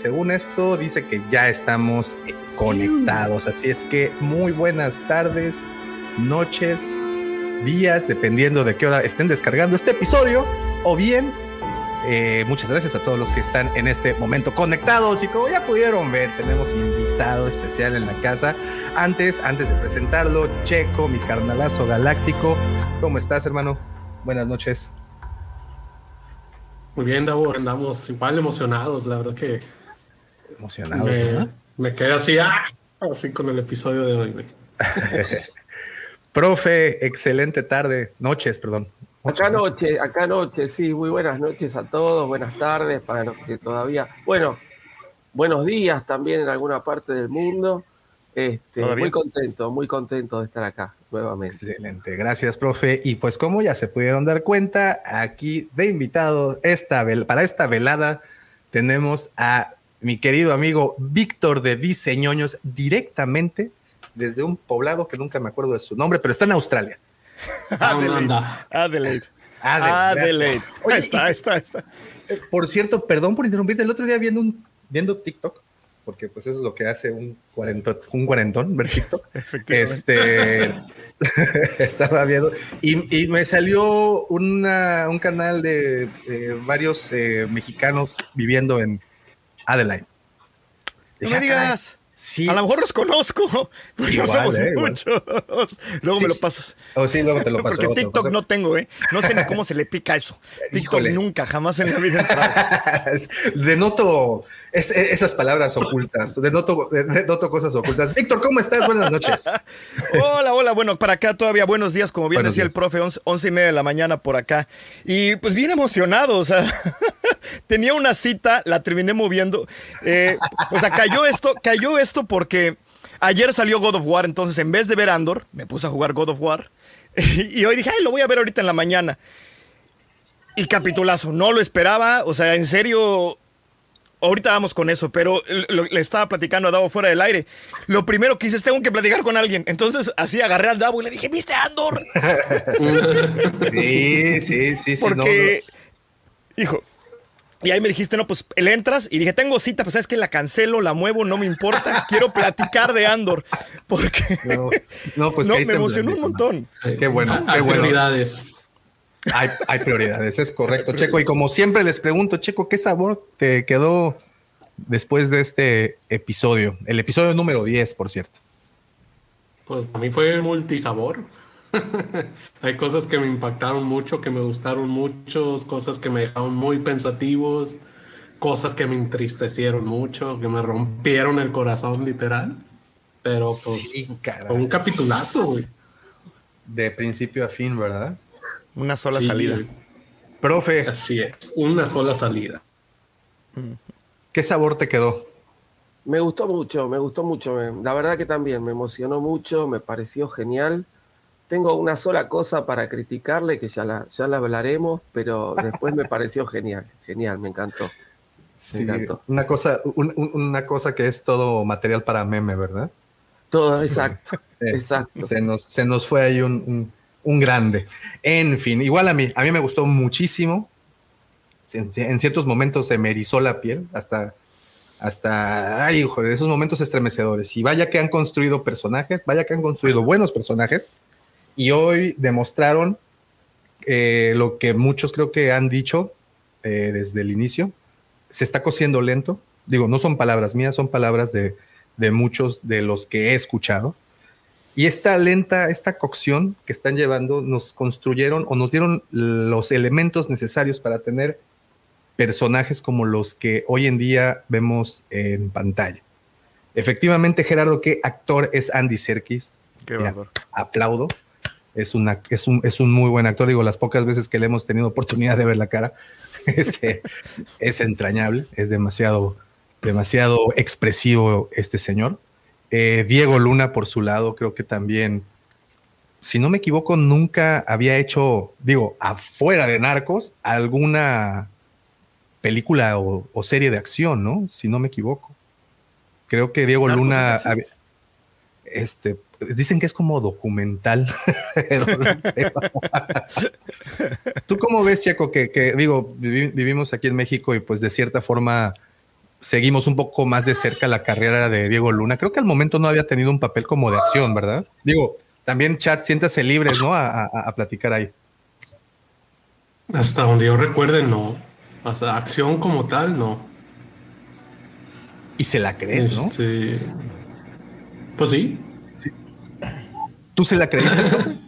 según esto, dice que ya estamos eh, conectados. Así es que muy buenas tardes, noches, días, dependiendo de qué hora estén descargando este episodio. O bien, eh, muchas gracias a todos los que están en este momento conectados. Y como ya pudieron ver, tenemos invitado especial en la casa. Antes, antes de presentarlo, Checo, mi carnalazo galáctico. ¿Cómo estás, hermano? Buenas noches. Muy bien, Davo, andamos igual emocionados, la verdad que emocionados. Me, me quedé así, ¡ah! así con el episodio de hoy. Profe, excelente tarde, noches, perdón. Acá noche, acá noche, sí, muy buenas noches a todos, buenas tardes para los que todavía, bueno, buenos días también en alguna parte del mundo. Este, muy contento, muy contento de estar acá nuevamente. Excelente, gracias, profe. Y pues como ya se pudieron dar cuenta, aquí de invitado esta para esta velada tenemos a mi querido amigo Víctor de Diseñoños directamente desde un poblado que nunca me acuerdo de su nombre, pero está en Australia. Adelaide. Adelaide. Adelaide. Ahí está, está, está. Eh, por cierto, perdón por interrumpirte, el otro día viendo, un, viendo TikTok, porque pues eso es lo que hace un cuarentón, un cuarentón ver TikTok. este, estaba viendo y, me salió una, un canal de, varios eh, mexicanos viviendo en Adelaide. no me ah, digas. A lo mejor los conozco, porque no somos eh, muchos. Luego me lo pasas. Oh, sí, luego te lo paso. Porque TikTok no tengo, ¿eh? No sé ni cómo se le pica eso. TikTok nunca, jamás en la vida Denoto esas palabras ocultas. Denoto, denoto cosas ocultas. Víctor, ¿cómo estás? Buenas noches. hola, hola. Bueno, para acá todavía buenos días, como bien decía el profe, once, y media de la mañana por acá. Y pues bien emocionado, o sea, tenía una cita, la terminé moviendo. Eh, o sea, cayó esto, cayó esto esto porque ayer salió God of War, entonces en vez de ver Andor, me puse a jugar God of War. y hoy dije, ay, lo voy a ver ahorita en la mañana. Y capitulazo, no lo esperaba, o sea, en serio, ahorita vamos con eso, pero le estaba platicando a Davo fuera del aire. Lo primero que hice es tengo que platicar con alguien. Entonces así agarré al Davo y le dije, ¿viste Andor? sí, sí, sí, sí. Porque, hijo, y ahí me dijiste, no, pues le entras y dije, tengo cita, pues sabes que la cancelo, la muevo, no me importa, quiero platicar de Andor. Porque no, pues me emocionó un montón. Qué bueno, qué hay prioridades. Hay, hay, prioridades, es correcto, Checo. Y como siempre les pregunto, Checo, ¿qué sabor te quedó después de este episodio? El episodio número 10, por cierto. Pues para mí fue multisabor. Hay cosas que me impactaron mucho, que me gustaron mucho, cosas que me dejaron muy pensativos, cosas que me entristecieron mucho, que me rompieron el corazón literal. Pero pues fue un capitulazo, güey. De principio a fin, ¿verdad? Una sola salida. Profe. Así es, una sola salida. ¿Qué sabor te quedó? Me gustó mucho, me gustó mucho. La verdad que también me emocionó mucho, me pareció genial. Tengo una sola cosa para criticarle, que ya la, ya la hablaremos, pero después me pareció genial, genial, me encantó. Sí, Una, cosa, una cosa que es todo material para meme, ¿verdad? Todo, exacto, exacto. Se nos, se nos fue ahí un, un, grande. En fin, igual a mí, a mí me gustó muchísimo. En, ciertos momentos se me erizó la piel, hasta, hasta, ay, esos momentos estremecedores. Y vaya que han construido personajes, vaya que han construido buenos personajes y hoy demostraron eh, lo que muchos creo que han dicho eh, desde el inicio. Se está cociendo lento. Digo, no son palabras mías, son palabras de, de muchos de los que he escuchado. Y esta lenta, esta cocción que están llevando, nos construyeron o nos dieron los elementos necesarios para tener personajes como los que hoy en día vemos en pantalla. Efectivamente, Gerardo, ¿qué actor es Andy Serkis? Qué aplaudo es, una, es, un, es un muy buen actor. Digo, las pocas veces que le hemos tenido oportunidad de ver la cara, este, es entrañable, es demasiado, demasiado expresivo este señor. Eh, Diego Luna, por su lado, creo que también, si no me equivoco, nunca había hecho, digo, afuera de Narcos, alguna película o, serie de acción, ¿no? Si no me equivoco. Creo que Diego Luna, este, dicen que es como documental. ¿Tú cómo ves, Checo, que, digo, vivimos aquí en México y pues de cierta forma seguimos un poco más de cerca la carrera de Diego Luna. Creo que al momento no había tenido un papel como de acción, ¿verdad? Digo, también chat, siéntase libres, ¿no? A, platicar ahí. Hasta donde yo recuerde, no. Hasta acción como tal, no. Y se la crees, ¿no? Este, pues sí. sí. ¿Tú se la creíste?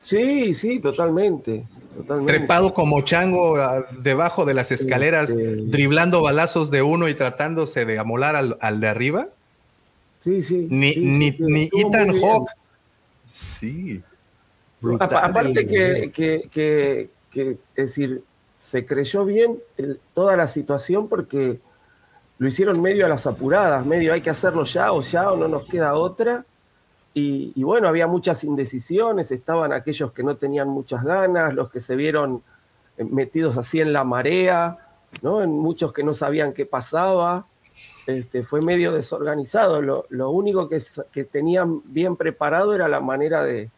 sí, sí, totalmente. Trepado como chango ah, debajo de las escaleras, driblando balazos de uno y tratándose de amolar al, de arriba. Sí, sí. Ni, ni, ni Ethan Hawke. Sí. aparte que, que, que, es decir, se creyó bien toda la situación porque lo hicieron medio a las apuradas, medio hay que hacerlo ya o ya o no nos queda otra. Y, bueno, había muchas indecisiones, estaban aquellos que no tenían muchas ganas, los que se vieron eh, metidos así en la marea, ¿no? En muchos que no sabían qué pasaba. Este, fue medio desorganizado. Lo, único que, que, tenían bien preparado era la manera de,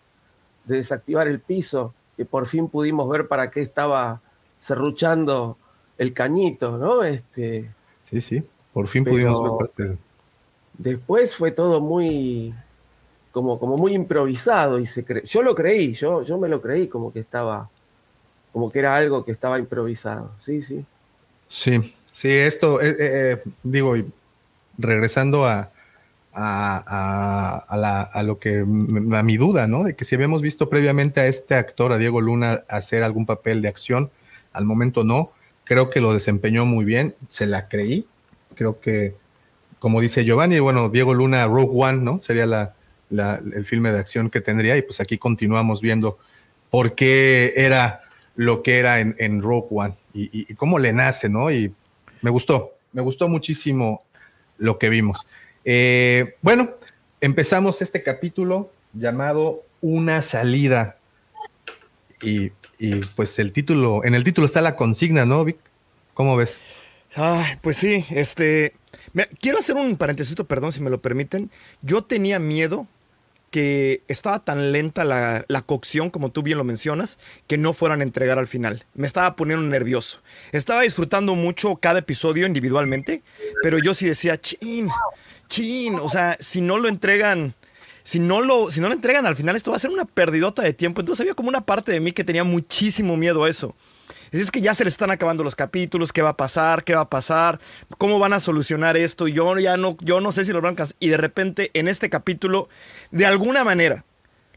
desactivar el piso, que por fin pudimos ver para qué estaba cerruchando el cañito, ¿no? Este, sí, sí, por fin pudimos ver parte. Después fue todo muy, como, como muy improvisado y se yo lo creí, yo, yo me lo creí como que estaba, como que era algo que estaba improvisado, sí, sí. Sí, sí, esto, eh, eh, eh, digo, regresando a, a, a, lo que, a mi duda, ¿no? De que si habíamos visto previamente a este actor, a Diego Luna, hacer algún papel de acción, al momento no, creo que lo desempeñó muy bien, se la creí, creo que, como dice Giovanni, bueno, Diego Luna, Rogue One, ¿no? Sería la, el filme de acción que tendría y pues aquí continuamos viendo por qué era lo que era en, Rogue One y, cómo le nace, ¿no? Y me gustó, me gustó muchísimo lo que vimos. Eh, bueno, empezamos este capítulo llamado Una salida. Y, pues el título, en el título está la consigna, ¿no, Vic? ¿Cómo ves? Ay, pues sí, este. quiero hacer un paréntesis, perdón, si me lo permiten. Yo tenía miedo que estaba tan lenta la, cocción, como tú bien lo mencionas, que no fueran a entregar al final. Me estaba poniendo nervioso. Estaba disfrutando mucho cada episodio individualmente, pero yo sí decía, chin, chin, o sea, si no lo entregan... Si no, lo, si no lo entregan al final, esto va a ser una perdidota de tiempo. Entonces había como una parte de mí que tenía muchísimo miedo a eso. Es que ya se le están acabando los capítulos, qué va a pasar, qué va a pasar, cómo van a solucionar esto. Yo ya no, yo no sé si lo blancas. Y de repente en este capítulo, de alguna manera,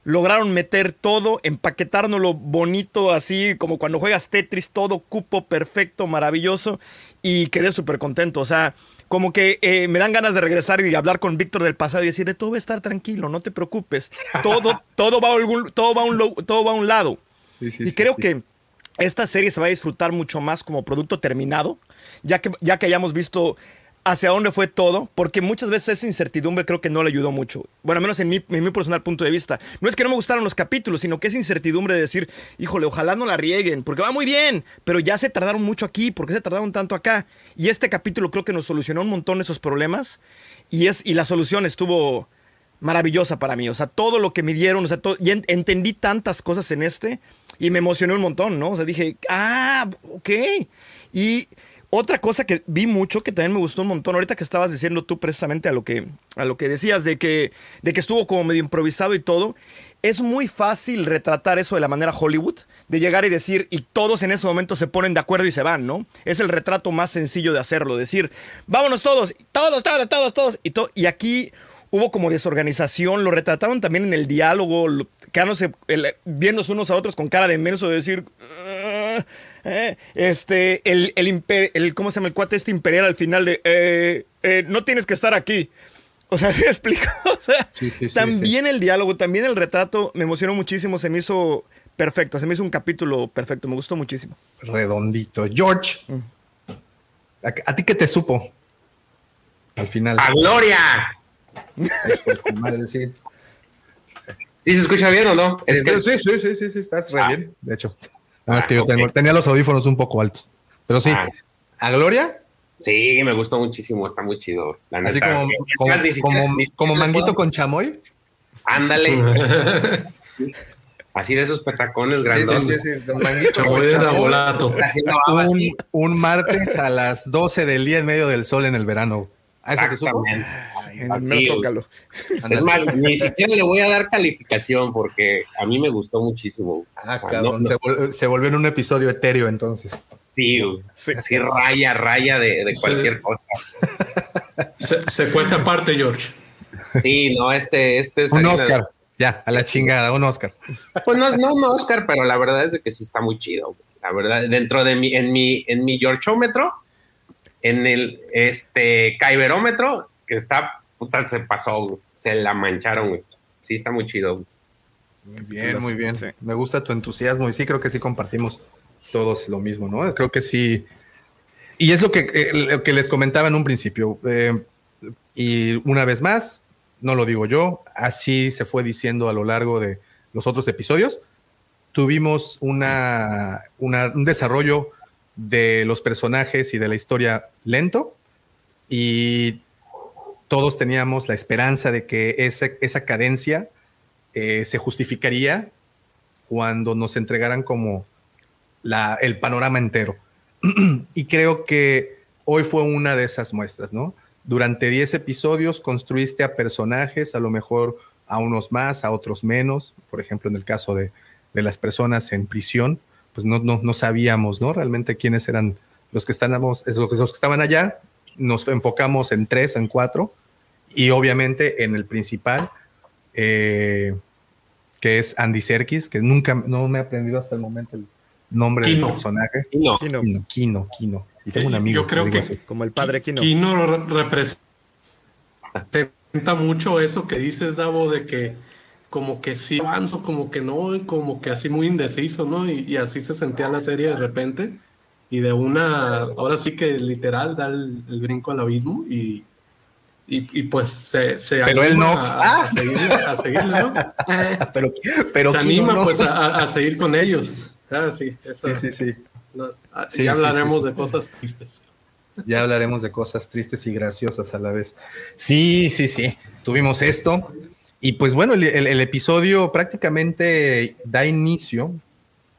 lograron meter todo, empaquetárnoslo bonito, así como cuando juegas Tetris, todo cupo perfecto, maravilloso. Y quedé súper contento. O sea, como que eh, me dan ganas de regresar y hablar con Víctor del pasado y decirle, todo va a estar tranquilo, no te preocupes. Todo, todo, va, a algún, todo, va, a un, todo va a un lado. y creo que esta serie se va a disfrutar mucho más como producto terminado, ya que, ya que hayamos visto hacia dónde fue todo, porque muchas veces esa incertidumbre creo que no le ayudó mucho. Bueno, al menos en mi, personal punto de vista. No es que no me gustaron los capítulos, sino que esa incertidumbre de decir, híjole, ojalá no la rieguen, porque va muy bien, pero ya se tardaron mucho aquí, ¿por qué se tardaron tanto acá? Y este capítulo creo que nos solucionó un montón esos problemas y, es, y la solución estuvo maravillosa para mí. O sea, todo lo que me dieron, o sea, y entendí tantas cosas en este y me emocioné un montón, ¿no? O sea, dije, ah, ok. Y otra cosa que vi mucho, que también me gustó un montón, ahorita que estabas diciendo tú precisamente a lo que, a lo que decías, de que, de que estuvo como medio improvisado y todo, es muy fácil retratar eso de la manera Hollywood, de llegar y decir, y todos en ese momento se ponen de acuerdo y se van, ¿no? Es el retrato más sencillo de hacerlo, decir, vámonos todos, todos, todos, todos, todos. Y, y aquí hubo como desorganización, lo retrataron también en el diálogo, quedándose, viéndose unos a otros con cara de inmenso de decir, ah, eh, este, el, el, el, ¿cómo se llama el cuate este imperial al final de, eh, eh, no tienes que estar aquí? O sea, ¿me explico? O sea, también el diálogo, también el retrato me emocionó muchísimo, se me hizo perfecto, se me hizo un capítulo perfecto, me gustó muchísimo. Redondito. George, mm. ¿a, ti qué te supo? Al final. ¡A Gloria! Sí. se escucha bien o no? sí, sí, sí, sí, sí, estás re ah. bien, de hecho. Nada más que yo tengo, tenía los audífonos un poco altos. Pero sí, ah. ¿a Gloria? Sí, me gustó muchísimo, está muy chido. Así como, como, como, manguito con chamoy. Ándale. Así de esos petacones grandes. Sí, sí, sí, Manguito. un, un martes a las 12 del día en medio del sol en el verano. ¿A eso te supo? Es más, ni siquiera le voy a dar calificación porque a mí me gustó muchísimo. Ah, cabrón, Se, volvió, en un episodio etéreo entonces. Sí, sí. raya, raya de, cualquier cosa. Se, se fue esa parte, George. Sí, no, este, este es... Un Oscar. Ya, a la chingada, un Oscar. Pues no, no un Oscar, pero la verdad es de que sí está muy chido. La verdad, dentro de mi, en mi, en mi Georgeómetro, en el este Caiberómetro, que está, puta, se pasó, se la mancharon, güey. Sí, está muy chido. Muy bien, muy bien. Me gusta tu entusiasmo y sí creo que sí compartimos todos lo mismo, ¿no? Creo que sí. Y es lo que, eh, lo que les comentaba en un principio. Eh, y una vez más, no lo digo yo, así se fue diciendo a lo largo de los otros episodios. Tuvimos una, un desarrollo de los personajes y de la historia lento y todos teníamos la esperanza de que esa, cadencia eh, se justificaría cuando nos entregaran como la, el panorama entero. y creo que hoy fue una de esas muestras, ¿no? Durante 10 episodios construiste a personajes, a lo mejor a unos más, a otros menos. Por ejemplo, en el caso de, las personas en prisión, pues no, no, sabíamos, ¿no? Realmente quiénes eran los que estábamos, los que estaban allá. Nos enfocamos en tres, en cuatro, y obviamente en el principal, eh, que es Andy Serkis, que nunca, no me he aprendido hasta el momento el nombre del personaje. Kino. Kino, Kino, Kino. Y tengo un amigo. Yo creo que, como el padre Kino. Kino representa mucho eso que dices, Davo, de que como que sí avanzo, como que no, como que así muy indeciso, ¿no? Y, así se sentía la serie de repente. Y de una, ahora sí que literal da el, brinco al abismo y, y, pues se, se pero él no a, seguir, ¿no? pero, pero se anima pues a, seguir con ellos. Ah, sí, sí, sí, sí. Ah, ya hablaremos de cosas tristes. Ya hablaremos de cosas tristes y graciosas a la vez. Sí, sí, sí. Tuvimos esto. Y pues bueno, el, episodio prácticamente da inicio.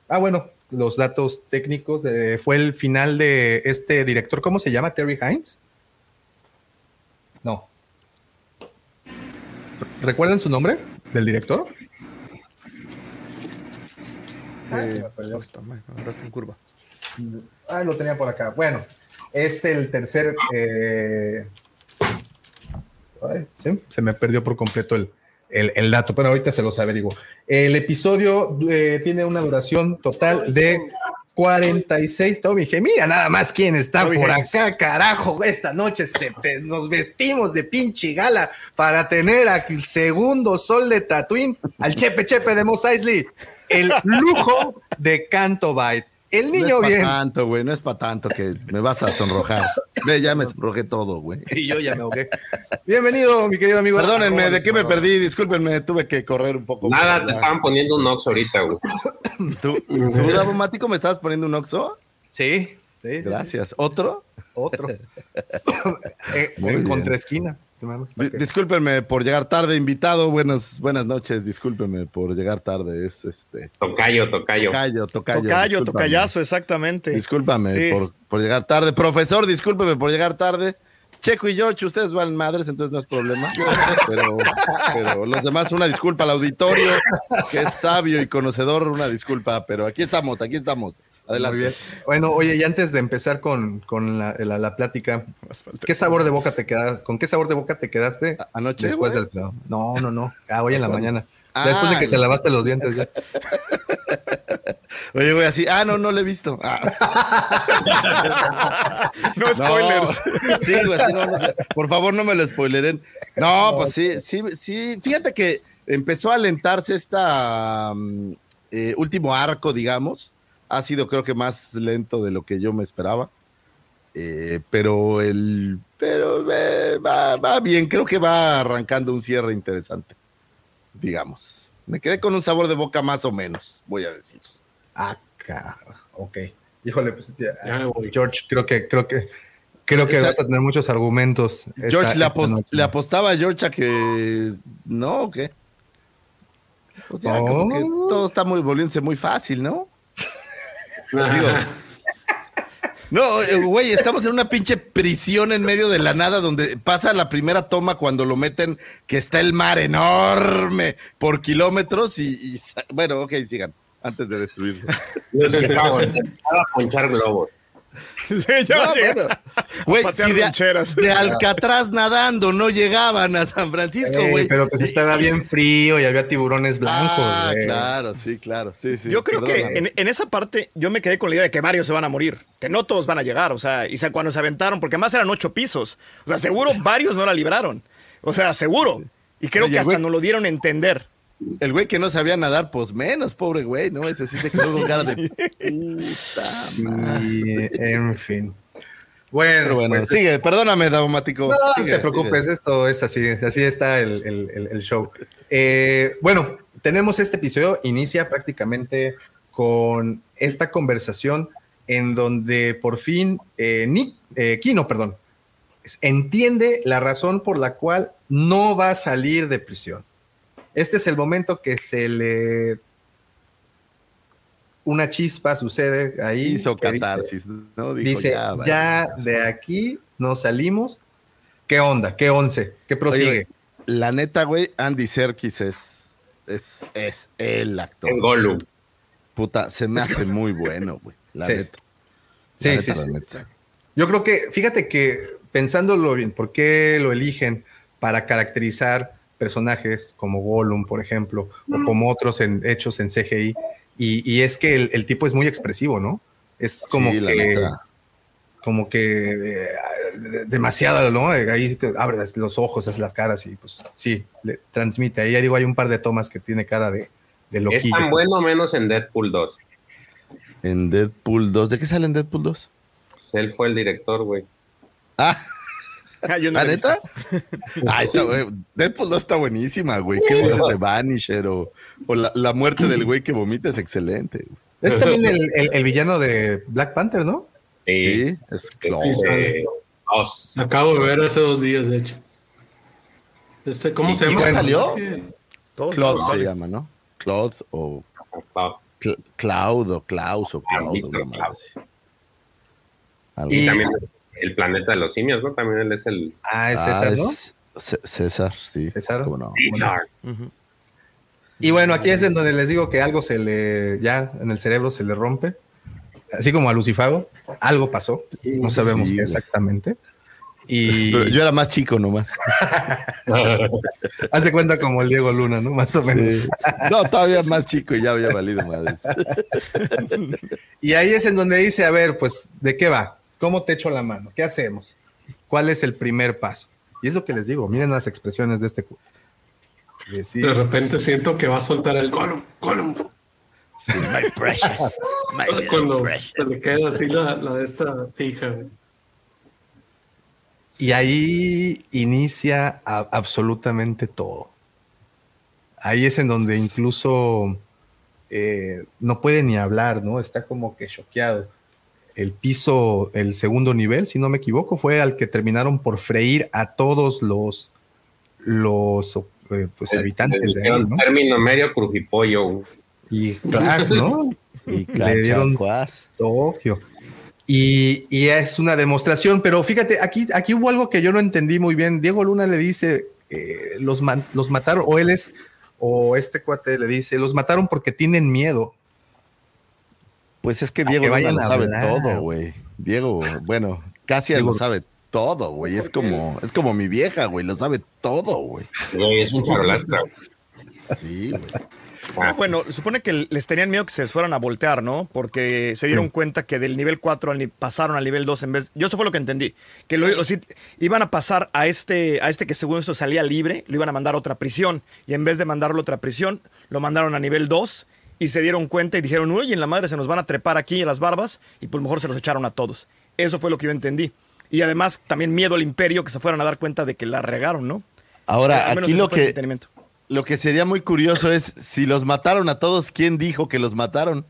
Ah, bueno, los datos técnicos. fue el final de este director. ¿Cómo se llama? Terry Hines. No. ¿Recuerdan su nombre del director? Eh, en curva. Ah, lo tenía por acá. Bueno, es el tercer. Eh, se me perdió por completo el, el, dato, pero ahorita se los averiguo. El episodio eh, tiene una duración total de 46. Toby, dije, mira nada más quién está por acá, carajo. Esta noche este, nos vestimos de pinche gala para tener aquí el segundo sol de Tatooine al Chepe Chepe de Mos Eisley. El lujo de Canto Byte. El niño no es bien. tanto, güey, no es para tanto que me vas a sonrojar. Ve, ya me sonrojé todo, güey. Y yo ya me ahogué. Bienvenido, mi querido amigo. Perdónenme, ¿de qué me perdí? Discúlpenme, tuve que correr un poco. Nada, te estaban poniendo un oxo ahorita, güey. ¿Tú, ¿tú Mático, me estabas poniendo un oxo? Sí, sí. Gracias. ¿Otro? Otro. eh, en contraesquina. Discúlpenme por llegar tarde, invitado. Buenas, buenas noches, discúlpenme por llegar tarde. Es este. Tocayo, tocayo. Tocayo, tocayo. Tocayo, tocayazo, exactamente. Discúlpame por, por, llegar tarde. Profesor, discúlpeme por llegar tarde. Checo y George, ustedes van madres, entonces no es problema. Pero, pero los demás, una disculpa al auditorio, que es sabio y conocedor, una disculpa. Pero aquí estamos, aquí estamos. Adelante. Bueno, oye, y antes de empezar con, con la, la, plática, ¿qué sabor de boca te quedaste? ¿Con qué sabor de boca te quedaste anoche? Después del No, no, no. Ah, hoy en la mañana. después de que te lavaste los dientes ya. Oye, voy así, ah, no, no lo he visto. Ah. no spoilers. Sí, güey, por favor, no me lo spoileren. No, pues sí, sí, sí. Fíjate que empezó a alentarse esta mm, eh, último arco, digamos. Ha sido, creo que, más lento de lo que yo me esperaba. Eh, pero el, pero eh, va, va bien, creo que va arrancando un cierre interesante, digamos. Me quedé con un sabor de boca más o menos, voy a decir. Ah, ok. Híjole, pues, George, creo que, creo que, creo que vas a tener muchos argumentos. George, le, apostaba a George a que no, ¿o qué? O sea, como que oh. todo está muy volviéndose muy fácil, ¿no? no, eh, güey, estamos en una pinche prisión en medio de la nada donde pasa la primera toma cuando lo meten, que está el mar enorme por kilómetros y, bueno, ok, sigan, antes de destruirlo. Yo sí, a ponchar globos. Sí, Güey, de, Alcatraz nadando no llegaban a San Francisco, güey. pero pues estaba bien frío y había tiburones blancos. Ah, claro, sí, claro. Sí, sí. Yo creo que en, esa parte yo me quedé con la idea de que varios se van a morir, que no todos van a llegar, o sea, y cuando se aventaron, porque además eran ocho pisos, o sea, seguro varios no la libraron, o sea, seguro. Y creo que hasta nos lo dieron a entender. El güey que no sabía nadar, pues menos, pobre güey, ¿no? Ese sí se quedó con cara de puta en fin. Bueno, bueno, pues, sigue, perdóname, Daumático. No, te preocupes, esto es así, así está el, show. Eh, bueno, tenemos este episodio, inicia prácticamente con esta conversación en donde por fin eh, Nick, eh, Kino, perdón, entiende la razón por la cual no va a salir de prisión. Este es el momento que se le una chispa sucede ahí. Hizo catarsis, dice, ¿no? dice, ya, de aquí nos salimos. ¿Qué onda? ¿Qué once? ¿Qué prosigue? la neta, güey, Andy Serkis es, es, es el actor. El Gollum. Puta, se me hace muy bueno, güey. La neta. sí, sí, sí. Yo creo que, fíjate que pensándolo bien, ¿por qué lo eligen para caracterizar personajes como Gollum, por ejemplo, o como otros en, hechos en CGI? Y, es que el, tipo es muy expresivo, ¿no? Es como que. Como que eh, demasiado, ¿no? Ahí abre los ojos, hace las caras y pues sí, le transmite. Ahí digo, hay un par de tomas que tiene cara de, de loquillo. Es tan bueno menos en Deadpool 2. En Deadpool 2, ¿de qué sale en Deadpool 2? Pues él fue el director, güey. Ah. Ah, ¿La neta? Ay, Deadpool 2 está buenísima, güey. ¿Qué dices de Vanisher o, la, muerte del güey que vomita es excelente. Es también el, villano de Black Panther, ¿no? Sí, es Klaus. Acabo de ver hace dos días, de hecho. Este, ¿Cómo se llama? ¿Ya salió? Claude se llama, ¿no? Claude o... Cloud o Klaus o Claude. Y también el planeta de los simios, ¿no? También él es el. Ah, es César, ah, ¿no? César, sí. César. No? César. Y bueno, aquí es en donde les digo que algo se le, ya en el cerebro se le rompe. Así como a Lucifago, algo pasó. No sabemos qué exactamente. Y... yo era más chico nomás. Hace cuenta como el Diego Luna, ¿no? Más o menos. No, todavía más chico y ya había valido madres. y ahí es en donde dice, a ver, pues, ¿de qué va? ¿Cómo te echo la mano? ¿Qué hacemos? ¿Cuál es el primer paso? Y es lo que les digo, miren las expresiones de este. de repente siento que va a soltar el Gollum, Gollum. my precious. My Cuando se le queda así la, la de esta fija. Y ahí inicia absolutamente todo. Ahí es en donde incluso eh, no puede ni hablar, ¿no? Está como que choqueado el piso, el segundo nivel, si no me equivoco, fue al que terminaron por freír a todos los, los eh, pues, habitantes de ahí, ¿no? término medio crujipollo. Y claro, ¿no? y le dieron Tokio. Y, y, es una demostración, pero fíjate, aquí, aquí hubo algo que yo no entendí muy bien. Diego Luna le dice, eh, los, los mataron, o él es, o este cuate le dice, los mataron porque tienen miedo. Pues es que Diego lo sabe todo, güey. Diego, bueno, casi lo sabe todo, güey. Es como, es como mi vieja, güey, lo sabe todo, güey. es un charolastra. Sí, güey. Ah, bueno, supone que les tenían miedo que se fueran a voltear, ¿no? Porque se dieron cuenta que del nivel 4 pasaron al nivel 2 en vez. Yo eso fue lo que entendí. Que lo, iban a pasar a este, a este que según esto salía libre, lo iban a mandar a otra prisión. Y en vez de mandarlo a otra prisión, lo mandaron a nivel 2 y se dieron cuenta y dijeron, uy, en la madre se nos van a trepar aquí en las barbas y pues mejor se los echaron a todos. Eso fue lo que yo entendí. Y además también miedo al imperio que se fueran a dar cuenta de que la regaron, ¿no? Ahora, aquí lo que, lo que sería muy curioso es, si los mataron a todos, ¿quién dijo que los mataron?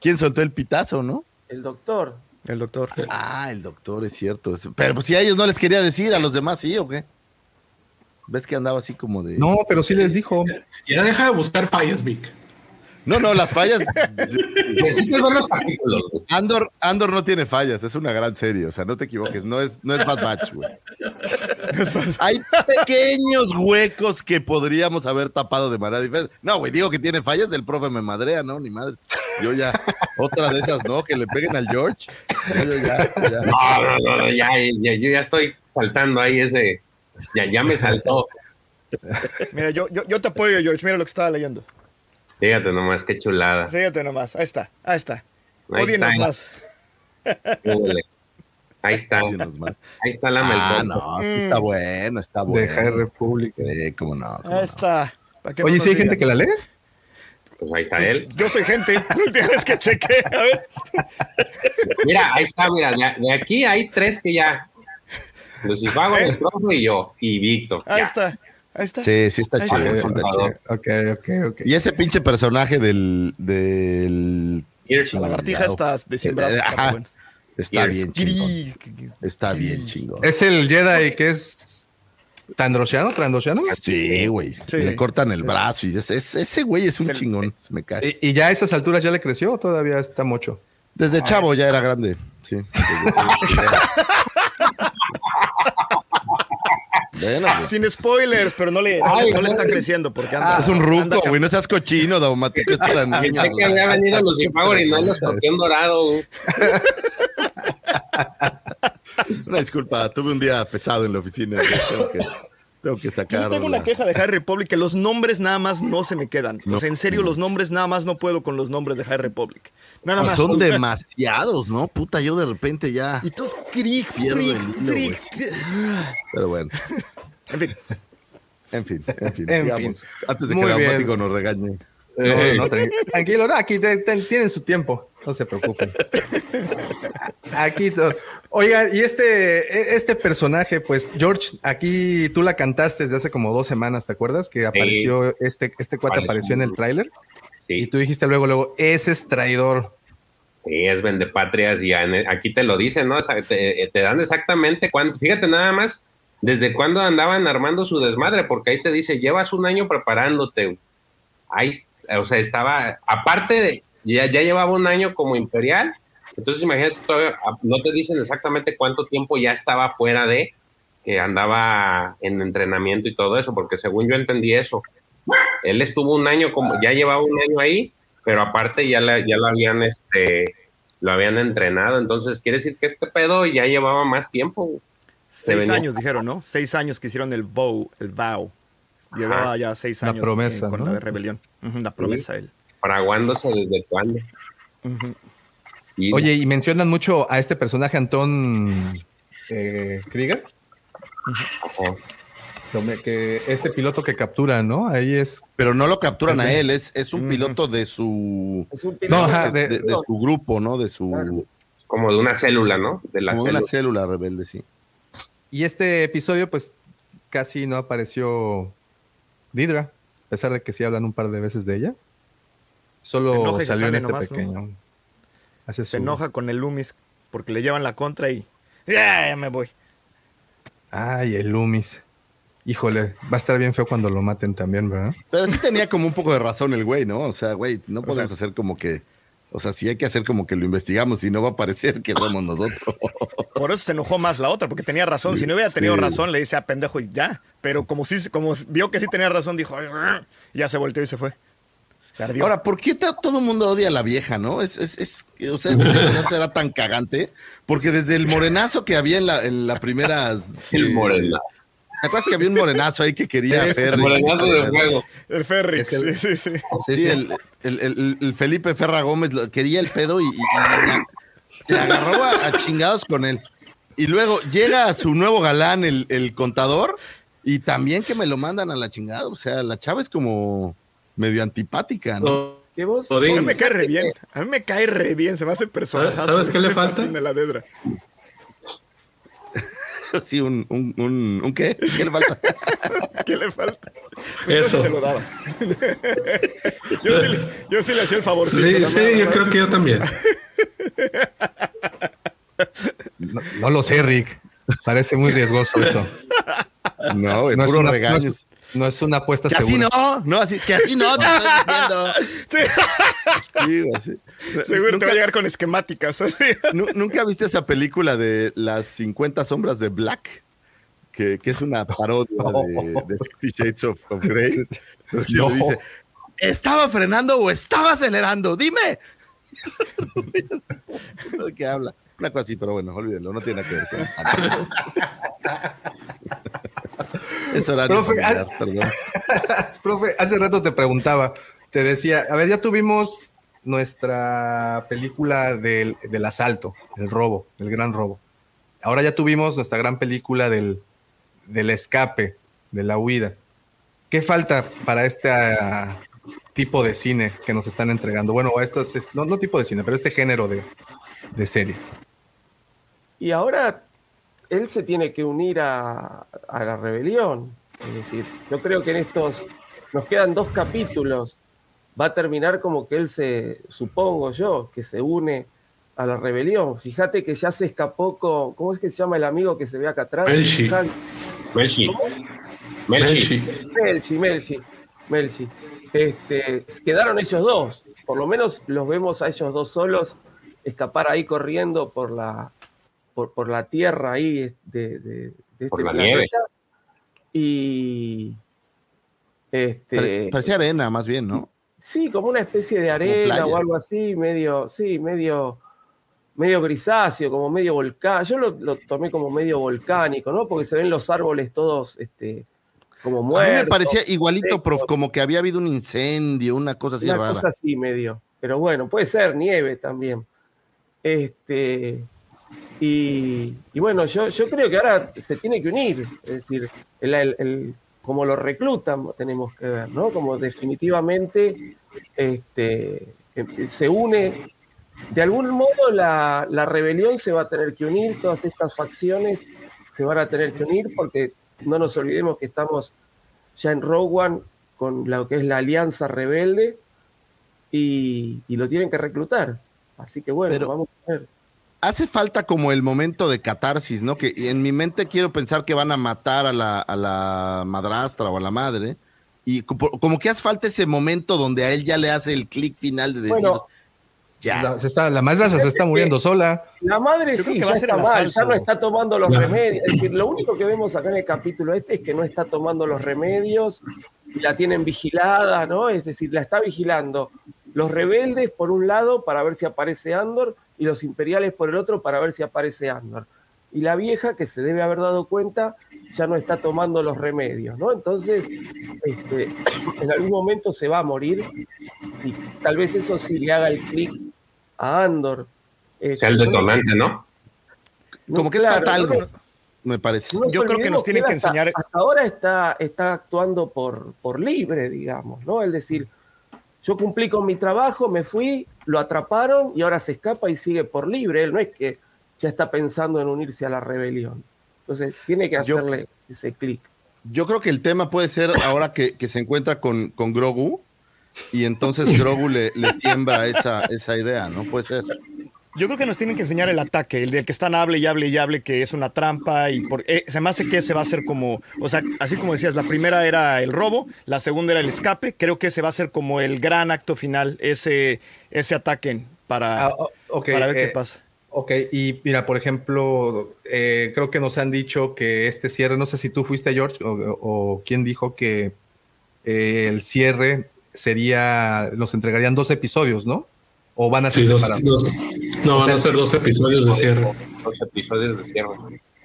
¿Quién soltó el pitazo, no? El doctor. El doctor. Ah, el doctor, es cierto. Pero pues si a ellos no les quería decir, a los demás sí, ¿o qué? ¿Ves que andaba así como de. No, pero sí les dijo. Ya deja de buscar fallas, Vic. No, no, las fallas. Necesitas ver los capítulos. Andor, Andor no tiene fallas, es una gran serie, o sea, no te equivoques, no es, no es Bad Batch, güey. Hay pequeños huecos que podríamos haber tapado de manera diferente. No, güey, digo que tiene fallas, el profe me madrea, ¿no? Ni madre. Yo ya, otra de esas, ¿no? Que le peguen al George. Yo ya, ya. No, no, no, ya, ya, yo ya estoy saltando ahí ese. Ya, ya me saltó. Mira, yo, yo, yo te apoyo, George. Mira lo que estaba leyendo. Fíjate nomás, qué chulada. Fíjate nomás, ahí está, ahí está. Odienos más. Ahí está. Ahí está la ah, no, está bueno, está bueno. Deja de República. Eh, cómo no. ahí está. Oye, ¿sí hay gente que la lee? Pues ahí está él. Yo soy gente. Tienes que cheque. A ver. Mira, ahí está, mira. De, aquí hay tres que ya. Lucifago, ¿Eh? el profe y yo. Y Víctor. Ahí está. Ahí está. Sí, sí está chido. Está chido. Ok, ok, ok. Y ese pinche personaje del. del la lagartija está de 100 brazos. Está bien chingón. Está bien chingón. Es el Jedi que es Tandrosiano, Trandosiano. Sí, güey. Le cortan el brazo y ese güey es un chingón. Me cae. ¿Y, ya a esas alturas ya le creció o todavía está mucho? Desde chavo ya era grande. Sí. Sin spoilers, pero no le, no, le está creciendo porque anda. es un ruco, güey. No seas cochino, Daumático. Es para niños. que había venido Lucifago y no el escorpión dorado. Una disculpa, tuve un día pesado en la oficina. Tengo que, tengo que sacar. Yo tengo una queja de High Republic que los nombres nada más no se me quedan. o sea, en serio, los nombres nada más no puedo con los nombres de High Republic. Nada más. Son demasiados, ¿no? Puta, yo de repente ya. Y tú es Krieg, Krieg, Pero bueno. En fin. En fin, en fin. Antes de que el automático nos regañe. No, no, tranquilo, no, aquí tienen su tiempo, no se preocupen. Aquí, oigan, y este, e, este personaje, pues, George, aquí tú la cantaste desde hace como dos semanas, ¿te acuerdas? Que apareció, este, este cuate apareció en el tráiler. Sí. Y tú dijiste luego, luego, ese es traidor. Sí, es vendepatrias y aquí te lo dicen, ¿no? te, te dan exactamente cuánto. Fíjate nada más desde cuándo andaban armando su desmadre, porque ahí te dice, llevas un año preparándote. Ahí, o sea, estaba, aparte de, ya, ya llevaba un año como imperial, entonces imagínate, ah, no te dicen exactamente cuánto tiempo ya estaba fuera de, que andaba en entrenamiento y todo eso, porque según yo entendí eso, él estuvo un año, como ya llevaba un año ahí, pero aparte ya, la, ya lo habían, este, lo habían entrenado, entonces quiere decir que este pedo ya llevaba más tiempo. Seis años dijeron, ¿no? Seis años que hicieron el vow, el vow. Llevaba ya seis años la promesa, con la rebelión. la promesa él. Fraguándose desde cuándo. Oye, y mencionan mucho a este personaje, Antón eh, Krieger. Que este piloto que captura, ¿no? Ahí es. Pero no lo capturan a él, es, es un piloto de su. no, de, su grupo, ¿no? De su. Como de una célula, ¿no? De la Como célula. una célula rebelde, sí. Y este episodio, pues casi no apareció Didra, a pesar de que sí hablan un par de veces de ella. Solo salió en este pequeño. Se enoja con el Lumis porque le llevan la contra y ya, me voy. Ay, el Lumis. Híjole, va a estar bien feo cuando lo maten también, ¿verdad? Pero sí tenía como un poco de razón el güey, ¿no? O sea, güey, no podemos hacer como que o sea, sí hay que hacer como que lo investigamos y no va a parecer que somos nosotros. Por eso se enojó más la otra, porque tenía razón. Si no hubiera tenido razón, le dice a pendejo y ya. Pero como sí, como vio que sí tenía razón, dijo, ya se volteó y se fue. Ahora, ¿por qué todo el mundo odia a la vieja, no? Es, es, es o sea, era tan cagante. Porque desde el morenazo que había en la, en la primera. El morenazo. ¿Te acuerdas que había un morenazo ahí que quería Ferri? El juego. El Ferri, sí, sí, sí. Sí, el, el, el, Felipe Ferra Gómez quería el pedo y, se agarró a, chingados con él. Y luego llega su nuevo galán, el, el contador, y también que me lo mandan a la chingada. O sea, la chava es como medio antipática, ¿no? ¿Qué vos? A mí me cae re bien. A mí me cae re bien. Se me hace personaje. ¿Sabes qué le falta? De la dedra. Sí, un, un, un, un, qué? ¿Qué le falta? ¿Qué le falta? Eso. Se lo daba. yo, sí, yo, sí, le hacía el favorcito. Sí, sí, yo creo que yo también. No, lo sé, Rick. Parece muy riesgoso eso. No, es puro regaños. No es una apuesta que así no, no, así, que así no, te estoy diciendo. Sí. Seguro te va a llegar con esquemáticas. ¿Nunca viste esa película de las 50 sombras de Black? Que, que es una parodia de, de Fifty Shades of, Grey. No. dice, ¿estaba frenando o estaba acelerando? Dime. ¿De qué habla? Una cosa así, pero bueno, olvídenlo, no tiene nada que ver con Es horario profe, familiar, perdón. profe, hace rato te preguntaba, te decía, a ver, ya tuvimos nuestra película del, del asalto, el robo, el gran robo. Ahora ya tuvimos nuestra gran película del, del escape, de la huida. ¿Qué falta para este uh, tipo de cine que nos están entregando? Bueno, esto es, no, no tipo de cine, pero este género de, de series. Y ahora él se tiene que unir a, la rebelión. Es decir, yo creo que en estos, nos quedan dos capítulos, va a terminar como que él se, supongo yo, que se une a la rebelión. Fíjate que ya se escapó con, ¿cómo es que se llama el amigo que se ve acá atrás? Melchi. Melchi. Melchi. Melchi, Melchi. Melchi. Este, quedaron ellos dos. Por lo menos los vemos a ellos dos solos escapar ahí corriendo por la, por, la tierra ahí de, de, este planeta. Y. Este, Parecía arena, más bien, ¿no? Sí, como una especie de arena o algo así, medio, sí, medio, medio grisáceo, como medio volcán. Yo lo, tomé como medio volcánico, ¿no? Porque se ven los árboles todos, este, como muertos. A mí me parecía igualito, prof, como que había habido un incendio, una cosa así una cosa así medio. Pero bueno, puede ser nieve también. Este, y, bueno, yo, yo creo que ahora se tiene que unir, es decir, el, como lo reclutan tenemos que ver, ¿no? Como definitivamente este, se une, de algún modo la, la, rebelión se va a tener que unir, todas estas facciones se van a tener que unir porque no nos olvidemos que estamos ya en Rogue One con lo que es la alianza rebelde y, y lo tienen que reclutar. Así que bueno, vamos a ver hace falta como el momento de catarsis, ¿no? Que en mi mente quiero pensar que van a matar a la, madrastra o a la madre. Y como, que hace falta ese momento donde a él ya le hace el clic final de decir. ya. La, se está, la madrastra se está muriendo sola. La madre sí, ya está mal, ya no está tomando los remedios. lo único que vemos acá en el capítulo este es que no está tomando los remedios y la tienen vigilada, ¿no? Es decir, la está vigilando los rebeldes por un lado para ver si aparece Andor y los imperiales por el otro para ver si aparece Andor. Y la vieja, que se debe haber dado cuenta, ya no está tomando los remedios, ¿no? Entonces, este, en algún momento se va a morir y tal vez eso sí le haga el clic a Andor. sea el detonante, ¿no? Como que es falta algo, me parece. Yo creo que nos tienen que enseñar. Hasta ahora está, está actuando por, por libre, digamos, ¿no? Es decir, yo cumplí con mi trabajo, me fui, lo atraparon y ahora se escapa y sigue por libre. Él no es que ya está pensando en unirse a la rebelión. Entonces tiene que hacerle ese clic. Yo creo que el tema puede ser ahora que, se encuentra con, con, Grogu y entonces Grogu le, le siembra esa, esa idea, ¿no? Puede ser. Yo creo que nos tienen que enseñar el ataque, el del que están hable y hable y hable que es una trampa y por, eh, se me hace que ese va a ser como, o sea, así como decías, la primera era el robo, la segunda era el escape, creo que ese va a ser como el gran acto final, ese, ese ataque para, ah, para ver qué eh, pasa. Ok, y mira, por ejemplo, eh, creo que nos han dicho que este cierre, no sé si tú fuiste George o, quién dijo que el cierre sería, nos entregarían dos episodios, ¿no? ¿O van a ser separados? no, van a ser dos episodios de cierre. Dos episodios de cierre.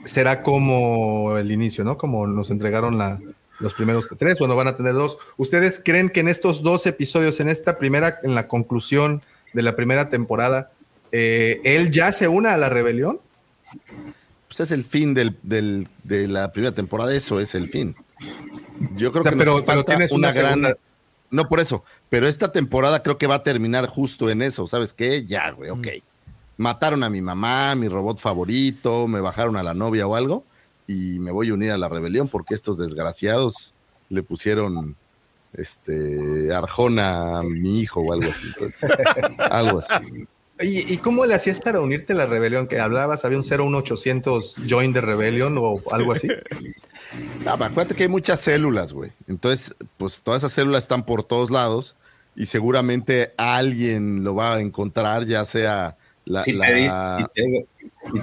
Será como el inicio, ¿no? Como nos entregaron la, los primeros tres. Bueno, van a tener dos. ¿Ustedes creen que en estos dos episodios, en esta primera, en la conclusión de la primera temporada, eh, él ya se una a la rebelión? Pues es el fin del, de la primera temporada, eso es el fin. Yo creo que pero, pero tienes una, gran. No por eso, pero esta temporada creo que va a terminar justo en eso. ¿Sabes qué? Ya, güey, ok. Mataron a mi mamá, mi robot favorito, me bajaron a la novia o algo, y me voy a unir a la rebelión porque estos desgraciados le pusieron este Arjona a mi hijo o algo así. algo así. ¿Y, cómo le hacías para unirte a la rebelión? Que hablabas, había un 01800 Join the Rebellion o algo así. Ah, acuérdate que hay muchas células, güey. Entonces, pues todas esas células están por todos lados y seguramente alguien lo va a encontrar, ya sea la. Si,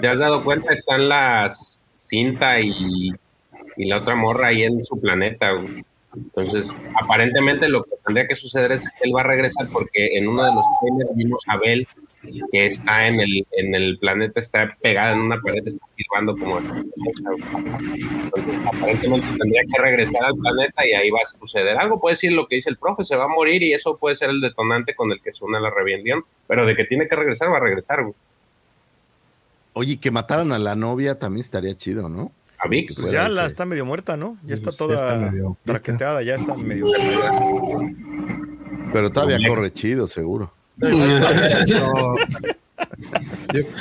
Te, has dado cuenta, están las cinta y, y, la otra morra ahí en su planeta. Entonces, aparentemente lo que tendría que suceder es que él va a regresar porque en uno de los trailers vimos a Bell que está en el, en el planeta, está pegada en una pared, está silbando como Entonces, aparentemente tendría que regresar al planeta y ahí va a suceder algo. Puede decir lo que dice el profe, se va a morir y eso puede ser el detonante con el que se une la rebelión, pero de que tiene que regresar, va a regresar. Oye, que mataran a la novia también estaría chido, ¿no? A Vix. Pues ya la está medio muerta, ¿no? Ya está toda traqueteada, ya está medio. Pero todavía corre chido, seguro.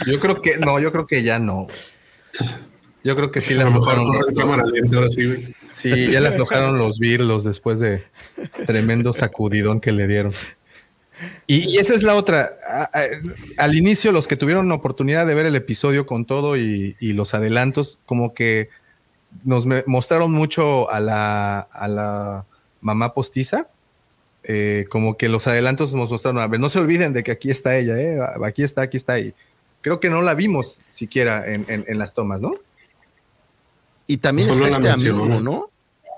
Yo, creo que no, yo creo que ya no. Yo creo que sí le aflojaron. Sí, ya le aflojaron los virlos después de tremendo sacudidón que le dieron. Y, esa es la otra. al inicio, los que tuvieron la oportunidad de ver el episodio con todo y, los adelantos, como que nos mostraron mucho a la, a la mamá postiza eh, como que los adelantos nos mostraron, a ver, no se olviden de que aquí está ella, ¿eh? aquí está, aquí está. Y creo que no la vimos siquiera en, las tomas, ¿no? Y también está este amigo, ¿no?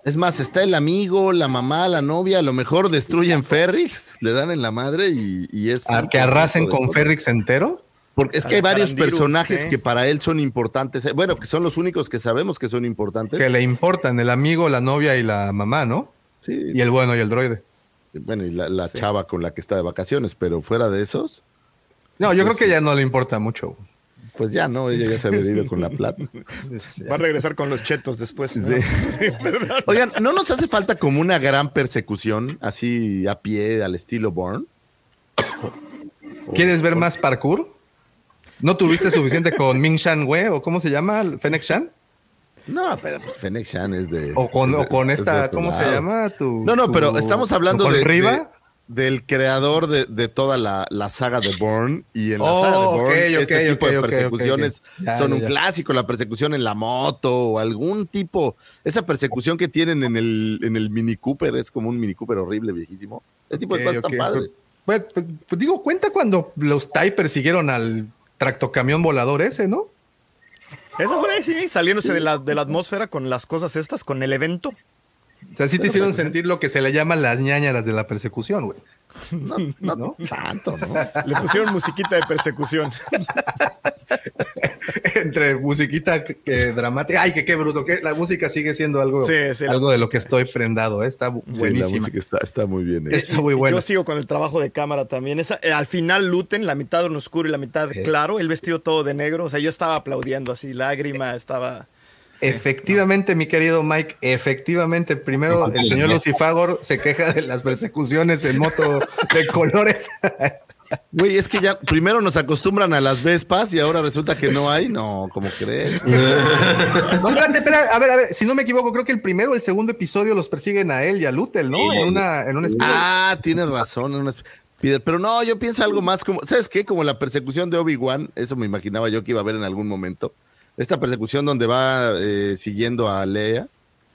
Es más, está el amigo, la mamá, la novia, a lo mejor destruyen Ferrix, le dan en la madre y, es... ¿A que arrasen con Ferrix entero? Porque es que hay varios personajes que para él son importantes. Eh, bueno, que son los únicos que sabemos que son importantes. Que le importan, el amigo, la novia y la mamá, ¿no? Sí. Y el bueno y el droide. Bueno, y la, chava con la que está de vacaciones, pero fuera de esos. No, yo creo que ya no le importa mucho. Pues ya no, ella ya se había ido con la plata. Va a regresar con los chetos después. Oigan, ¿no nos hace falta como una gran persecución, así a pie, al estilo Bourne? ¿Quieres ver más parkour? ¿No tuviste suficiente con Ming Shan Wei o cómo se llama? ¿Fennec Shan? No, pero pues Fennec Shan es de. O con, o con esta, ¿cómo se llama? Tu, no, no, pero estamos hablando de, Riva? del creador de, de toda la, la, saga de Bourne. Y en la saga de oh, Bourne, este tipo de persecuciones son un clásico. La persecución en la moto o algún tipo. Esa persecución que tienen en el, en el Mini Cooper es como un Mini Cooper horrible, viejísimo. Ese tipo de cosas tan padres. Pues, pues, pues, digo, cuenta cuando los TIE persiguieron al tractocamión volador ese, ¿no? Eso fue ahí, sí, saliéndose de, la, de la atmósfera con las cosas estas, con el evento. O sea, sí te hicieron sentir lo que se le llama las ñañaras de la persecución, güey. No, no, no, tanto, ¿no? Le pusieron musiquita de persecución. Entre musiquita que, dramática. Ay, que qué bruto. Que la música sigue siendo algo, algo de lo que estoy prendado. ¿eh? Está buenísima. está, está, muy bien. ¿eh? Está muy bueno. Yo sigo con el trabajo de cámara también. Esa, eh, al final luten, la mitad en oscuro y la mitad claro. El vestido todo de negro. O sea, yo estaba aplaudiendo así, lágrima, estaba. Efectivamente, mi querido Mike, efectivamente, primero el señor Lucifagor se queja de las persecuciones en moto de colores. Güey, es que ya primero nos acostumbran a las Vespas y ahora resulta que no hay. No, ¿cómo crees? no, espérate, espera, a ver, a ver, si no me equivoco, creo que el primero o el segundo episodio los persiguen a él y a Lutel, ¿no? en una, en una Ah, tienes razón, pero no, yo pienso algo más como, ¿sabes qué? Como la persecución de Obi-Wan, eso me imaginaba yo que iba a haber en algún momento esta persecución donde va eh, siguiendo a Lea.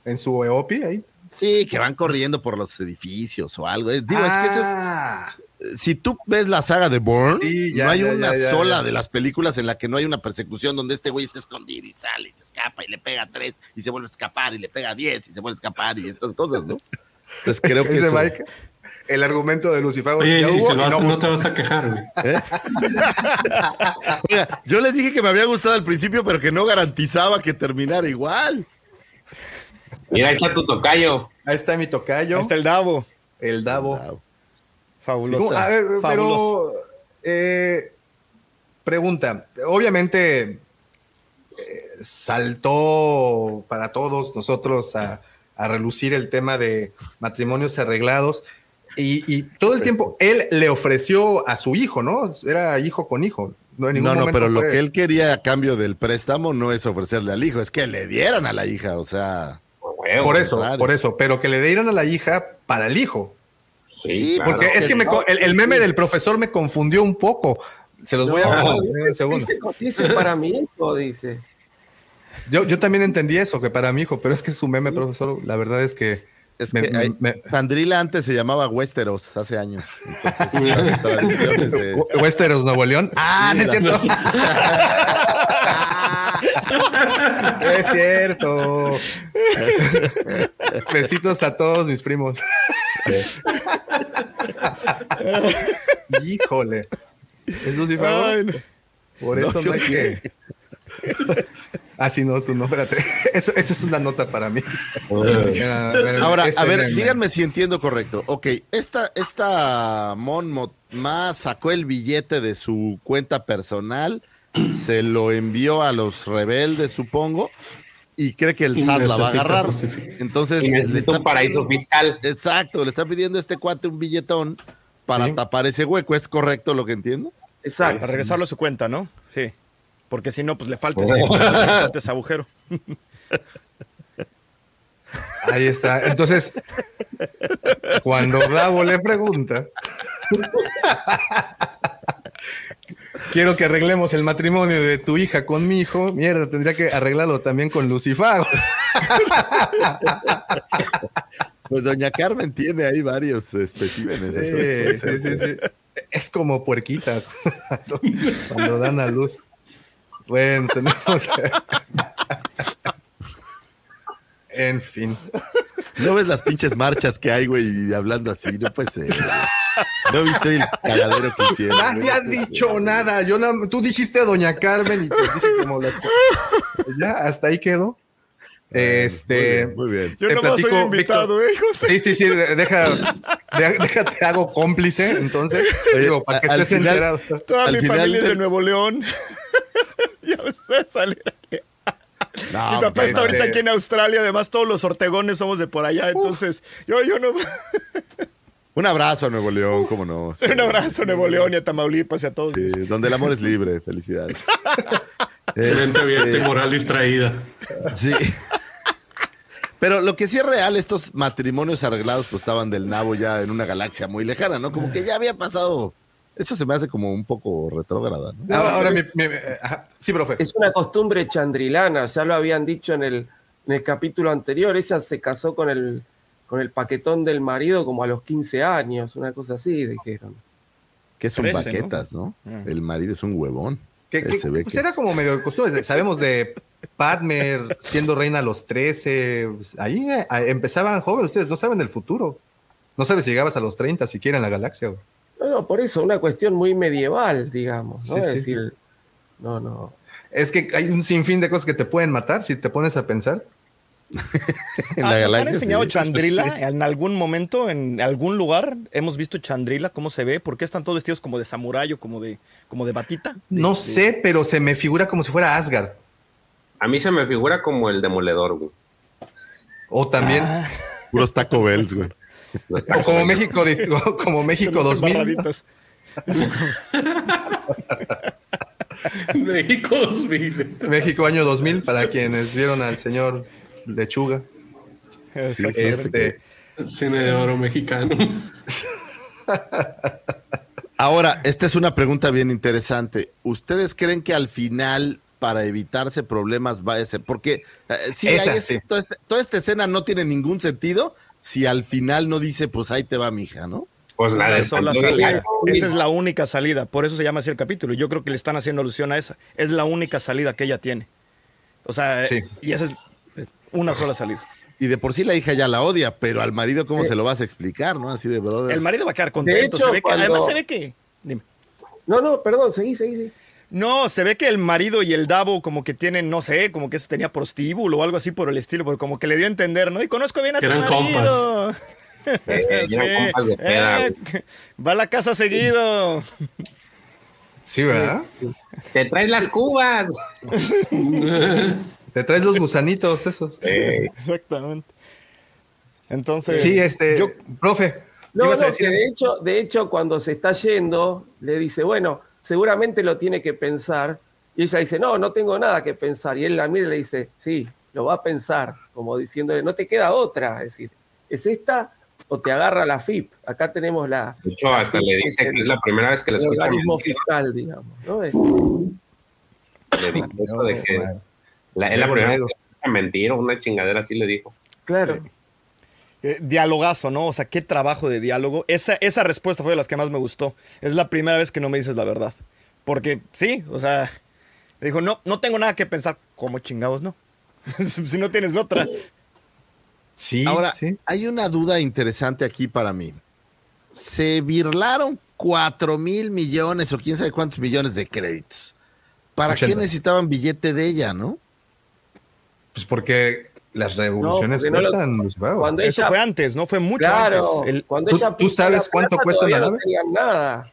En su EOPI ahí. Sí, que van corriendo por los edificios o algo. Digo, es que eso es. Ah. Si tú ves la saga de Bourne, no hay una sola de las películas en la que no hay una persecución donde este güey está escondido y sale y se escapa y le pega tres y se vuelve a escapar y le pega diez y se vuelve a escapar y estas cosas, ¿no? Entonces creo que. Eso, el argumento de Lucifer. Oye, y se no, no, te vas a quejar, güey. ¿Eh? yo les dije que me había gustado al principio, pero que no garantizaba que terminara igual. Mira, ahí está tu tocayo. Ahí está mi tocayo. Ahí está el Davo. El Davo. Fabuloso. a ver, pero eh, pregunta. Obviamente eh, saltó para todos nosotros a, a relucir el tema de matrimonios arreglados. Y, todo el tiempo él le ofreció a su hijo, ¿no? Era hijo con hijo. No, no, pero lo que él quería a cambio del préstamo no es ofrecerle al hijo, es que le dieran a la hija, o sea. por eso, por eso, pero que le dieran a la hija para el hijo. Sí, porque es que el, meme del profesor me confundió un poco. Se los voy a poner un segundo. Dice, para mi hijo, dice. Yo, yo también entendí eso, que para mi hijo, pero es que su meme, profesor, la verdad es que. Es que Sandrila antes se llamaba Westeros hace años. Entonces, Westeros, Nuevo León. Ah, no es cierto. es cierto. Besitos a todos mis primos. Híjole. Es Lucifer. Por eso no, hay que. Ah, sí, no, tú no, espérate. Eso, esa es una nota para mí. Ahora, a ver, díganme si entiendo correcto. Ok, esta, esta Mon más sacó el billete de su cuenta personal, se lo envió a los rebeldes, supongo, y cree que el SAT la va a agarrar. Entonces, y necesita un paraíso fiscal. Exacto, le está pidiendo a este cuate un billetón para tapar ese hueco. ¿Es correcto lo que entiendo? Exacto. Para regresarlo a su cuenta, ¿no? Sí. Porque si no, pues le falta ese, agujero. Ahí está. Entonces, cuando Bravo le pregunta, quiero que arreglemos el matrimonio de tu hija con mi hijo, mierda, tendría que arreglarlo también con Lucifago. Pues doña Carmen tiene ahí varios especímenes. Sí, sí, sí, sí, Es como puerquita cuando dan a luz. Bueno, tenemos. en fin. No ves las pinches marchas que hay, güey, hablando así, no puede ser. No viste el cagadero que hicieron. Nadie ha dicho nada. Yo no, tú dijiste Doña Carmen y te dije como la. Ya, hasta ahí quedó. Este, muy bien. Yo no soy invitado, ¿eh, José? Sí, sí, sí, deja, déjate, hago cómplice, entonces, digo, para que estés enterado. Toda mi familia es de Nuevo León. ya usted salir aquí. Mi papá está ahorita aquí en Australia, además todos los ortegones somos de por allá, entonces yo, yo no... Un abrazo a Nuevo León, cómo no. Un abrazo a Nuevo León y a Tamaulipas y a todos. Sí, donde el amor es libre, felicidades. Excelente este... moral distraída. Sí. Pero lo que sí es real, estos matrimonios arreglados pues estaban del nabo ya en una galaxia muy lejana, ¿no? Como que ya había pasado eso se me hace como un poco retrógrada. ¿no? Ahora, sí, profe. Es una costumbre chandrilana, ya lo habían dicho en el, en el capítulo anterior. Ella se casó con el, con el paquetón del marido como a los 15 años, una cosa así, dijeron. Que son paquetas, ¿no? Ah. El marido es un huevón. Que, pues era como medio de costumbre. Sabemos de Padmer siendo reina a los 13. Pues, ahí eh, empezaban jóvenes. Ustedes no saben del futuro. No sabes si llegabas a los 30 siquiera en la galaxia. Güey. No, por eso, una cuestión muy medieval, digamos, ¿no? es decir, no, no. Es que hay un sinfín de cosas que te pueden matar si te pones a pensar. en ah, ¿Nos han enseñado Chandrila en algún momento, en algún lugar? ¿Hemos visto Chandrila? ¿Cómo se ve? ¿Por qué están todos vestidos como de samurái o como de, como de batita? no sé, pero se me figura como si fuera Asgard. A mí se me figura como el demoledor, güey. O también. Ah. Puros Taco Bells, güey. Como México, como México 2000. México 2000. México año 2000, para quienes vieron al señor Lechuga. Este, Cine de oro mexicano. Ahora, esta es una pregunta bien interesante. ¿Ustedes creen que al final, para evitarse problemas, va a ser? Porque eh, si este, toda esta escena no tiene ningún sentido si al final no dice, pues ahí te va mi hija, ¿no? Pues la sola salida. Esa es la única salida. Por eso se llama así el capítulo. Yo creo que le están haciendo alusión a esa. Es la única salida que ella tiene. O sea, y esa es una sola salida. Y de por sí la hija ya la odia, pero al marido, ¿cómo se lo vas a explicar, no? Así de brother. El marido va a quedar contento. se ve que, además, se ve que. Dime. No, no, perdón, seguí, seguí, seguí. No, se ve que el marido y el Davo como que tienen, no sé, como que se tenía prostíbulo o algo así por el estilo, porque como que le dio a entender, ¿no? Y conozco bien a tu marido. Compas. Eh, compas de peda, eh, va a la casa seguido. Sí, ¿verdad? Te traes las cubas. Te traes los gusanitos esos. Exactamente. Entonces, sí, este, yo, profe. No, no, que de hecho, de hecho, cuando se está yendo, le dice, bueno, seguramente lo tiene que pensar. Y ella dice, no, no tengo nada que pensar. Y él la mira y le dice, sí, lo va a pensar, como diciéndole, no te queda otra. Es decir, ¿es esta o te agarra la FIP? Acá tenemos la... De hecho, hasta le dice que, es la primera vez que le escucha. El fiscal, digamos. ¿no? Le dice eso de que La, es la primera vez que mentira, una chingadera así le dijo. Claro. Eh, dialogazo, ¿no? O sea, qué trabajo de diálogo. Esa, esa respuesta fue de las que más me gustó. Es la primera vez que no me dices la verdad. Porque sí, o sea, le dijo, no, no tengo nada que pensar. ¿Cómo chingados no? si no tienes otra. Sí, ahora sí. hay una duda interesante aquí para mí. Se birlaron 4 mil millones o quién sabe cuántos millones de créditos. ¿Para qué necesitaban billete de ella, no? Pues porque las revoluciones no, cuestan. cuando Eso fue antes, ¿no? Fue mucho antes. ¿Tú, sabes cuánto cuesta la nave? No nada.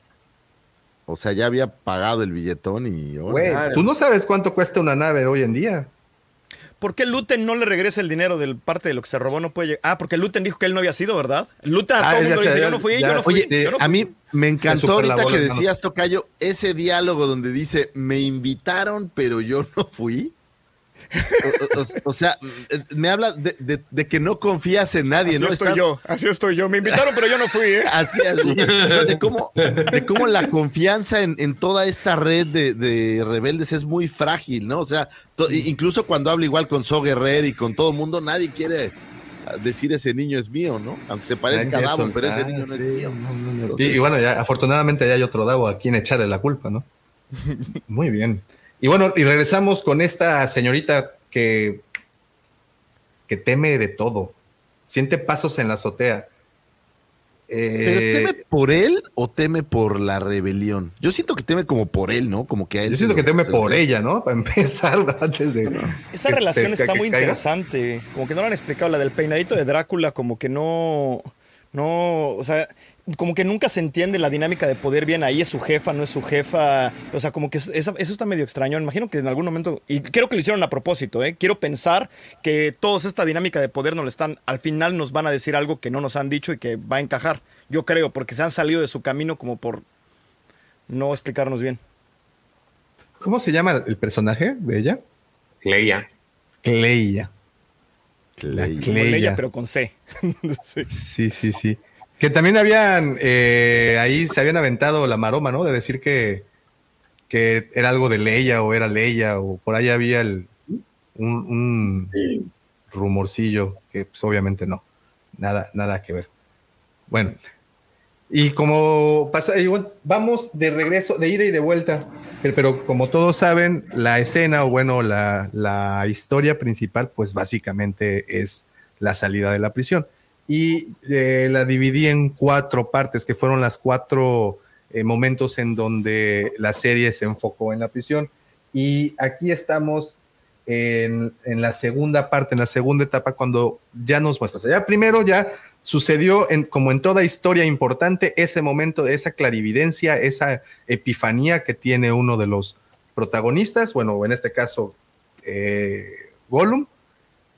O sea, ya había pagado el billetón y. Güey, tú no sabes cuánto cuesta una nave hoy en día. ¿Por qué Luten no le regresa el dinero del parte de lo que se robó? No puede llegar. Ah, porque Luten dijo que él no había sido, ¿verdad? Luten a ah, todo mundo dice, yo no fui, yo no fui. Oye, a mí me encantó ahorita que decías, Tocayo, ese diálogo donde dice, me invitaron, pero yo no fui. O, sea, me habla de, que no confías en nadie, así ¿no? Estoy yo, así estoy yo. Me invitaron, pero yo no fui, ¿eh? Así es. De cómo, de cómo la confianza en, toda esta red de, rebeldes es muy frágil, ¿no? O sea, incluso cuando habla igual con So Guerrero y con todo el mundo, nadie quiere decir ese niño es mío, ¿no? Aunque se parezca a Davo, pero ese niño no es mío. y, bueno, ya afortunadamente ya hay otro Davo a quien echarle la culpa, ¿no? Muy bien. Y bueno, y regresamos con esta señorita que, que teme de todo. Siente pasos en la azotea. ¿Pero eh, teme por él o teme por la rebelión? Yo siento que teme como por él, ¿no? Como que a él Yo siento que teme por ella, ¿no? Para empezar, antes de. Esa relación está muy interesante. Como que no lo han explicado. La del peinadito de Drácula, como que no. No. O sea, como que nunca se entiende la dinámica de poder bien ahí es su jefa, no es su jefa, o sea, como que eso, está medio extraño, imagino que en algún momento, y creo que lo hicieron a propósito, ¿eh? quiero pensar que toda esta dinámica de poder nos están, al final nos van a decir algo que no nos han dicho y que va a encajar, yo creo, porque se han salido de su camino como por no explicarnos bien. ¿Cómo se llama el personaje de ella? Cleia. Cleia. Cleia. pero con C. sí, sí. sí. Que también habían, eh, ahí se habían aventado la maroma, ¿no? De decir que, que era algo de Leia o era Leia o por ahí había el, un, rumorcillo que pues, obviamente no, nada, nada que ver. Bueno, y como pasa, vamos de regreso, de ida y de vuelta, pero como todos saben, la escena o bueno, la, la historia principal pues básicamente es la salida de la prisión y eh, la dividí en cuatro partes, que fueron las cuatro eh, momentos en donde la serie se enfocó en la prisión. Y aquí estamos en, la segunda parte, en la segunda etapa, cuando ya nos muestras. Ya primero ya sucedió, en, como en toda historia importante, ese momento de esa clarividencia, esa epifanía que tiene uno de los protagonistas, bueno, en este caso, eh, Gollum,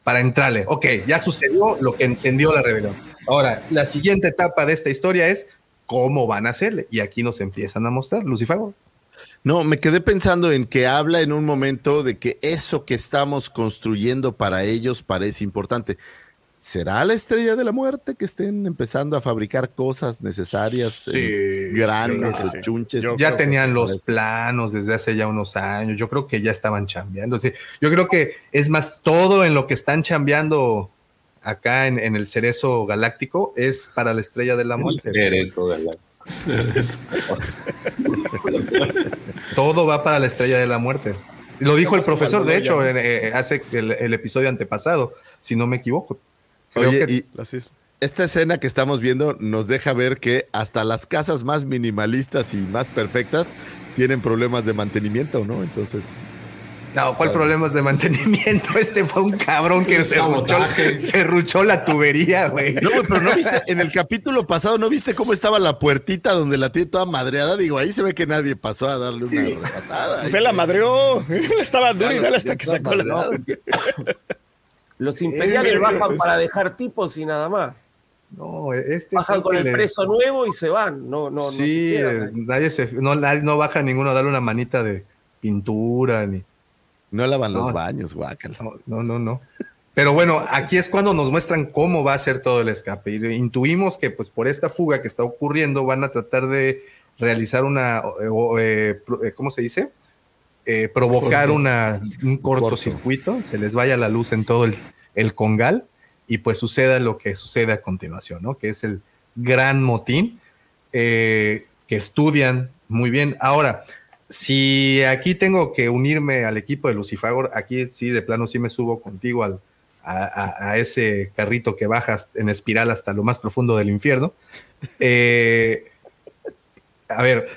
para entrarle. Ok, ya sucedió lo que encendió la rebelión. Ahora, la siguiente etapa de esta historia es cómo van a hacerle. Y aquí nos empiezan a mostrar, Lucifer. No, me quedé pensando en que habla en un momento de que eso que estamos construyendo para ellos parece importante. ¿Será la estrella de la muerte que estén empezando a fabricar cosas necesarias, sí, grandes, chunches? ya tenían los planos desde hace ya unos años. Yo creo que ya estaban chambeando. yo creo que es más todo en lo que están chambeando acá en, el cerezo galáctico es para la estrella de la muerte. El cerezo galáctico. todo va para la estrella de la muerte. Lo dijo el profesor, de hecho, eh, hace el episodio antepasado, si no me equivoco Oye, y esta escena que estamos viendo nos deja ver que hasta las casas más minimalistas y más perfectas tienen problemas de mantenimiento, ¿no? Entonces. No, ¿cuál problemas de mantenimiento? Este fue un cabrón que se ruchó, se ruchó, la tubería, güey. No, pero no viste, en el capítulo pasado, ¿no viste cómo estaba la puertita donde la tiene toda madreada? Digo, ahí se ve que nadie pasó a darle una repasada. Se la madreó, estaba dura y dale hasta que sacó la. Los imperiales bajan para dejar tipos y nada más. No, este bajan con el preso nuevo y se van. No, no, sí, no, nadie se, no, no baja ninguno a darle una manita de pintura ni. No lavan los baños, guácala. No, no, no, Pero bueno, aquí es cuando nos muestran cómo va a ser todo el escape. Y intuimos que, pues, por esta fuga que está ocurriendo, van a tratar de realizar una, eh, eh, ¿cómo se dice? Eh, provocar una, un cortocircuito, se les vaya la luz en todo el, congal y pues suceda lo que sucede a continuación, ¿no? Que es el gran motín eh, que estudian muy bien. Ahora, si aquí tengo que unirme al equipo de Lucifagor, aquí sí, de plano sí me subo contigo al, a, ese carrito que bajas en espiral hasta lo más profundo del infierno. Eh, a ver,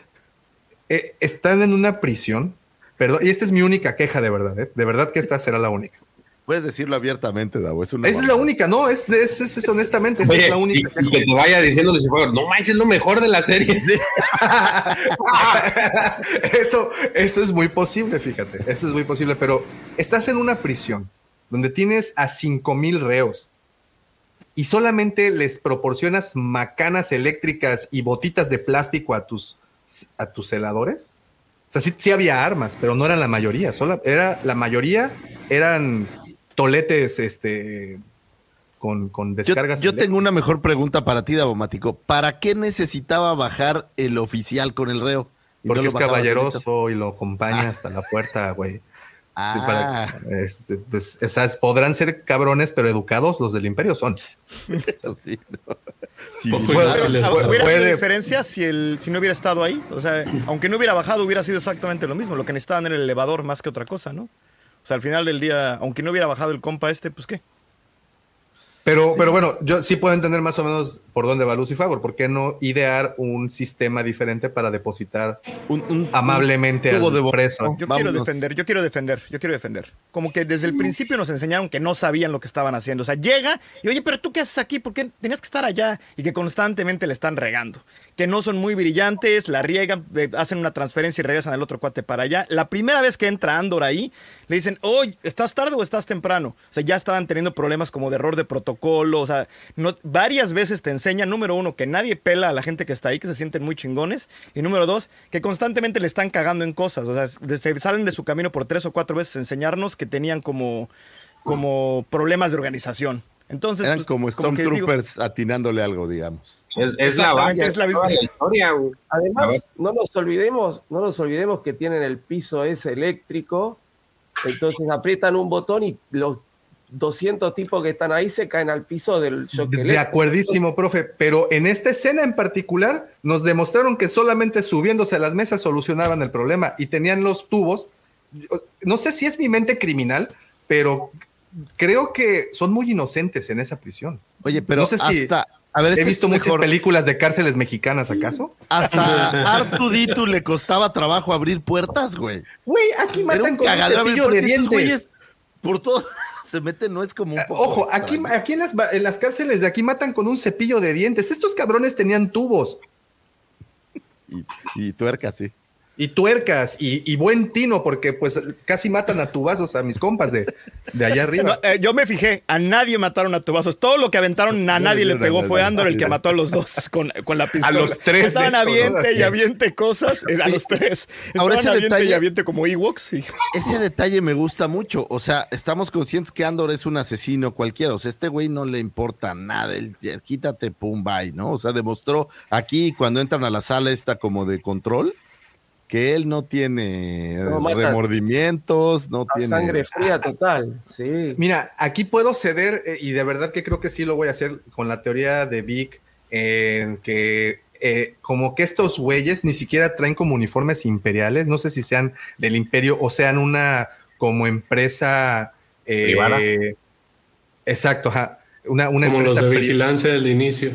eh, están en una prisión, perdón, y esta es mi única queja de verdad, ¿eh? de verdad que esta será la única. Puedes decirlo abiertamente, Davo. Es, es la única, no, es, es, honestamente, es la única. Y, que te vaya diciendo Lucifer, no manches, lo mejor de la serie. eso, eso es muy posible, fíjate, eso es muy posible, pero estás en una prisión donde tienes a cinco mil reos y solamente les proporcionas macanas eléctricas y botitas de plástico a tus, a tus celadores. O sea, sí, había armas, pero no eran la mayoría. Solo era, la mayoría eran toletes este, con, con descargas. Yo, tengo una mejor pregunta para ti, Davomático. ¿Para qué necesitaba bajar el oficial con el reo? Porque es caballeroso y lo acompaña ah. hasta la puerta, güey. Ah. Este, pues, podrán ser cabrones, pero educados los del imperio son. Eso sí. ¿Hubiera diferencia si, el, si no hubiera estado ahí? O sea, aunque no hubiera bajado, hubiera sido exactamente lo mismo. Lo que necesitaban era el elevador más que otra cosa, ¿no? O sea, al final del día, aunque no hubiera bajado el compa este, pues qué. Pero, pero bueno, yo sí puedo entender más o menos por dónde va Lucifer. ¿Por qué no idear un sistema diferente para depositar un, amablemente al de preso? Yo quiero defender, yo quiero defender, yo quiero defender. Como que desde el principio nos enseñaron que no sabían lo que estaban haciendo. O sea, llega y oye, pero tú qué haces aquí, ¿por qué tenías que estar allá? Y que constantemente le están regando. Que no son muy brillantes, la riegan, hacen una transferencia y regresan al otro cuate para allá. La primera vez que entra Andor ahí, le dicen, oye, ¿estás tarde o estás temprano? O sea, ya estaban teniendo problemas como de error de protocolo. O sea, no, varias veces te enseñan número uno, que nadie pela a la gente que está ahí, que se sienten muy chingones. Y número dos, que constantemente le están cagando en cosas. O sea, se salen de su camino por tres o cuatro veces a enseñarnos que tenían como, como problemas de organización. Entonces, Eran pues, como Stormtroopers atinándole algo, digamos. Es, la, es la misma historia. Además, no nos olvidemos, no nos olvidemos que tienen el piso ese eléctrico, entonces aprietan un botón y los 200 tipos que están ahí se caen al piso del shock De acuerdísimo, profe, pero en esta escena en particular nos demostraron que solamente subiéndose a las mesas solucionaban el problema y tenían los tubos. No sé si es mi mente criminal, pero creo que son muy inocentes en esa prisión. Oye, pero no sé si a ver, he visto muchas películas de cárceles mexicanas, ¿acaso? Hasta Artuditu le costaba trabajo abrir puertas, güey. Güey, aquí matan con un cepillo de dientes. Por todo se mete, no es como un poco Ojo, aquí, aquí en, las, en las cárceles de aquí matan con un cepillo de dientes. Estos cabrones tenían tubos. Y, y tuercas, sí y tuercas y, buen tino, porque pues casi matan a tubazos a mis compas de, de allá arriba. Eh, yo me fijé, a nadie mataron a tubazos. Todo lo que aventaron, a nadie le pegó. Fue Andor el que mató a los dos con, la pistola. A los tres. Estaban aviente y aviente cosas. Eh, a los tres. Ahora ese aviente detalle, y aviente como Ewoks. Ese detalle me gusta mucho. O sea, estamos conscientes que Andor es un asesino cualquiera. O sea, este güey no le importa nada. Él, quítate, pum, bye, ¿no? O sea, demostró aquí cuando entran a la sala esta como de control que él no tiene remordimientos, no tiene sangre fría total, sí. Mira, aquí puedo ceder eh, y de verdad que creo que sí lo voy a hacer con la teoría de Vic en que eh, como que estos güeyes ni siquiera traen como uniformes imperiales, no sé si sean del imperio o sean una como empresa eh, Exacto, una, una como empresa los de vigilancia del inicio.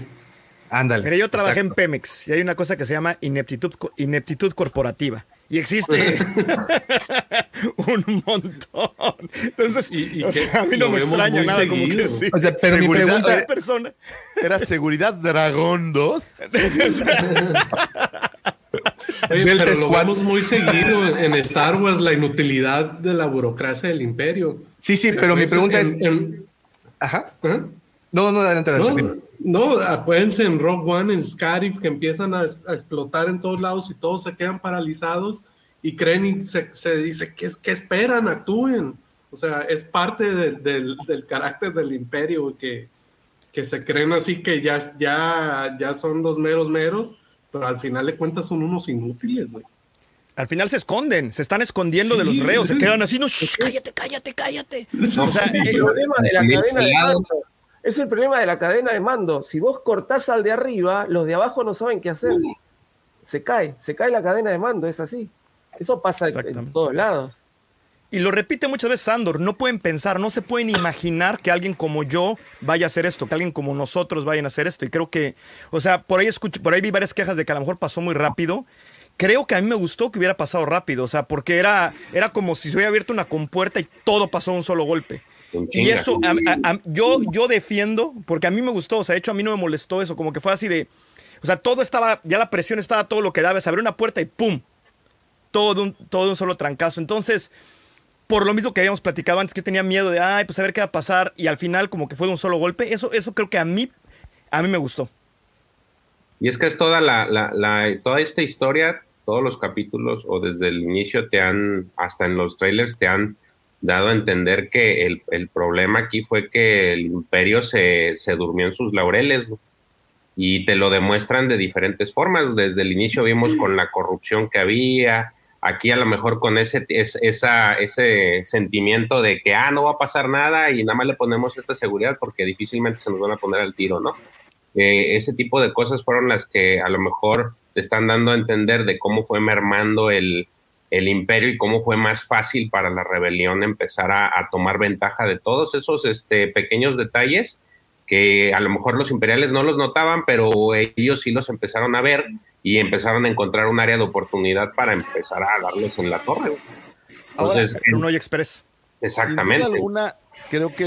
Ándale. Mira, yo trabajé en Pemex y hay una cosa que se llama ineptitud, ineptitud corporativa. Y existe un montón. Entonces, y, a mí no me extraña nada como que sí. O sea, pero mi pregunta persona. era seguridad Dragón 2. Oye, pero lo vemos muy seguido en Star Wars, la inutilidad de la burocracia del imperio. Sí, sí, pero mi pregunta es... Ajá. ¿Ah? No, no, adelante, adelante. No, acuérdense en Rock One, en Scarif, que empiezan a, explotar en todos lados y todos se quedan paralizados y creen y se, dice, ¿qué, ¿qué, esperan? Actúen. O sea, es parte del, carácter del imperio que, que se creen así que ya, ya, ya son los meros meros, pero al final de cuentas son unos inútiles, güey. Al final se esconden, se están escondiendo de los reos, se quedan así, no, cállate, cállate, cállate. O sea, el problema de la cadena de mando. Es el problema de la cadena de mando. Si vos cortás al de arriba, los de abajo no saben qué hacer. Se cae, se cae la cadena de mando, es así. Eso pasa en todos lados. Y lo repite muchas veces Sandor, no pueden pensar, no se pueden imaginar que alguien como yo vaya a hacer esto, que alguien como nosotros vayan a hacer esto. Y creo que, o sea, por ahí escucho, por ahí vi varias quejas de que a lo mejor pasó muy rápido. Creo que a mí me gustó que hubiera pasado rápido, o sea, porque era, era como si se hubiera abierto una compuerta y todo pasó en un solo golpe. Y eso, yo, yo defiendo, porque a mí me gustó, o sea, de hecho a mí no me molestó eso, como que fue así de, o sea, todo estaba, ya la presión estaba todo lo que daba, se abrió una puerta y ¡pum! Todo un, todo un solo trancazo. Entonces, por lo mismo que habíamos platicado antes, que yo tenía miedo de, ay, pues a ver qué va a pasar, y al final como que fue de un solo golpe, eso, eso creo que a mí, a mí me gustó. Y es que es toda la, la, toda esta historia, todos los capítulos, o desde el inicio te han, hasta en los trailers te han dado a entender que el, el problema aquí fue que el imperio se, se durmió en sus laureles, y te lo demuestran de diferentes formas. Desde el inicio vimos con la corrupción que había, aquí a lo mejor con ese, esa, ese sentimiento de que, ah, no va a pasar nada y nada más le ponemos esta seguridad porque difícilmente se nos van a poner al tiro, ¿no? Eh, ese tipo de cosas fueron las que a lo mejor te están dando a entender de cómo fue mermando el, el imperio y cómo fue más fácil para la rebelión empezar a, a tomar ventaja de todos esos este, pequeños detalles que a lo mejor los imperiales no los notaban, pero ellos sí los empezaron a ver y empezaron a encontrar un área de oportunidad para empezar a darles en la torre. Entonces, Ahora, un hoy express. Exactamente. Sin alguna, creo que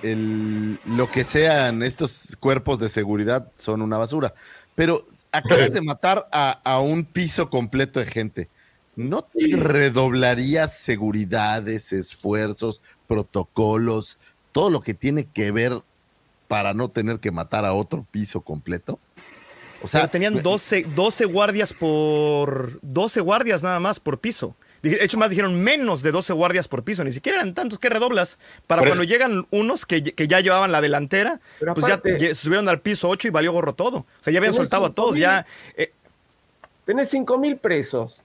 el, lo que sean estos cuerpos de seguridad son una basura. Pero acabas de matar a, a un piso completo de gente. ¿No redoblarías seguridades, esfuerzos, protocolos, todo lo que tiene que ver para no tener que matar a otro piso completo. O sea, tenían 12, 12 guardias por 12 guardias nada más por piso. De hecho, más dijeron menos de 12 guardias por piso. Ni siquiera eran tantos que redoblas. Para cuando llegan unos que, ya llevaban la delantera, pues ya, se subieron al piso 8 y valió gorro todo. O sea, ya habían soltado a todos. ya eh, Tenés 5 mil presos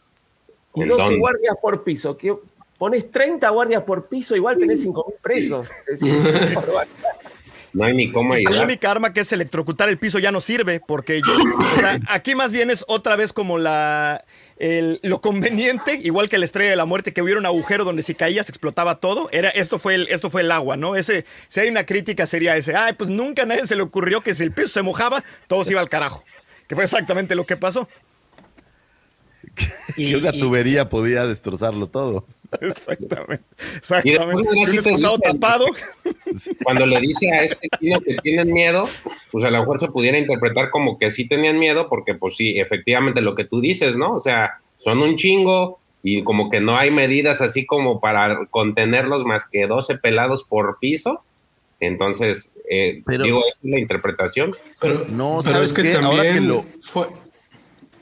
y 12 guardias por piso. Que pones 30 guardias por piso, igual tenés 5 mil presos. Es, no hay ni cómo ayudar. La única arma que es electrocutar el piso ya no sirve, porque aquí más bien es otra vez como la lo conveniente, igual que la estrella de la muerte, que hubiera un agujero donde si caías explotaba todo. Era, esto, fue el, esto fue el agua, ¿no? Ese, si hay una crítica sería ese, ay, pues nunca a nadie se le ocurrió que si el piso se mojaba, todo se iba al carajo. Que fue exactamente lo que pasó. Y una tubería podía destrozarlo todo. Exactamente. Exactamente. tapado. Cuando le dice a este kino que tienen miedo, pues a lo mejor se pudiera interpretar como que sí tenían miedo, porque pues sí, efectivamente lo que tú dices, ¿no? O sea, son un chingo y como que no hay medidas así como para contenerlos más que 12 pelados por piso. Entonces, eh, digo, esa es la interpretación. Pero no, ¿sabes que Ahora que lo... Fue,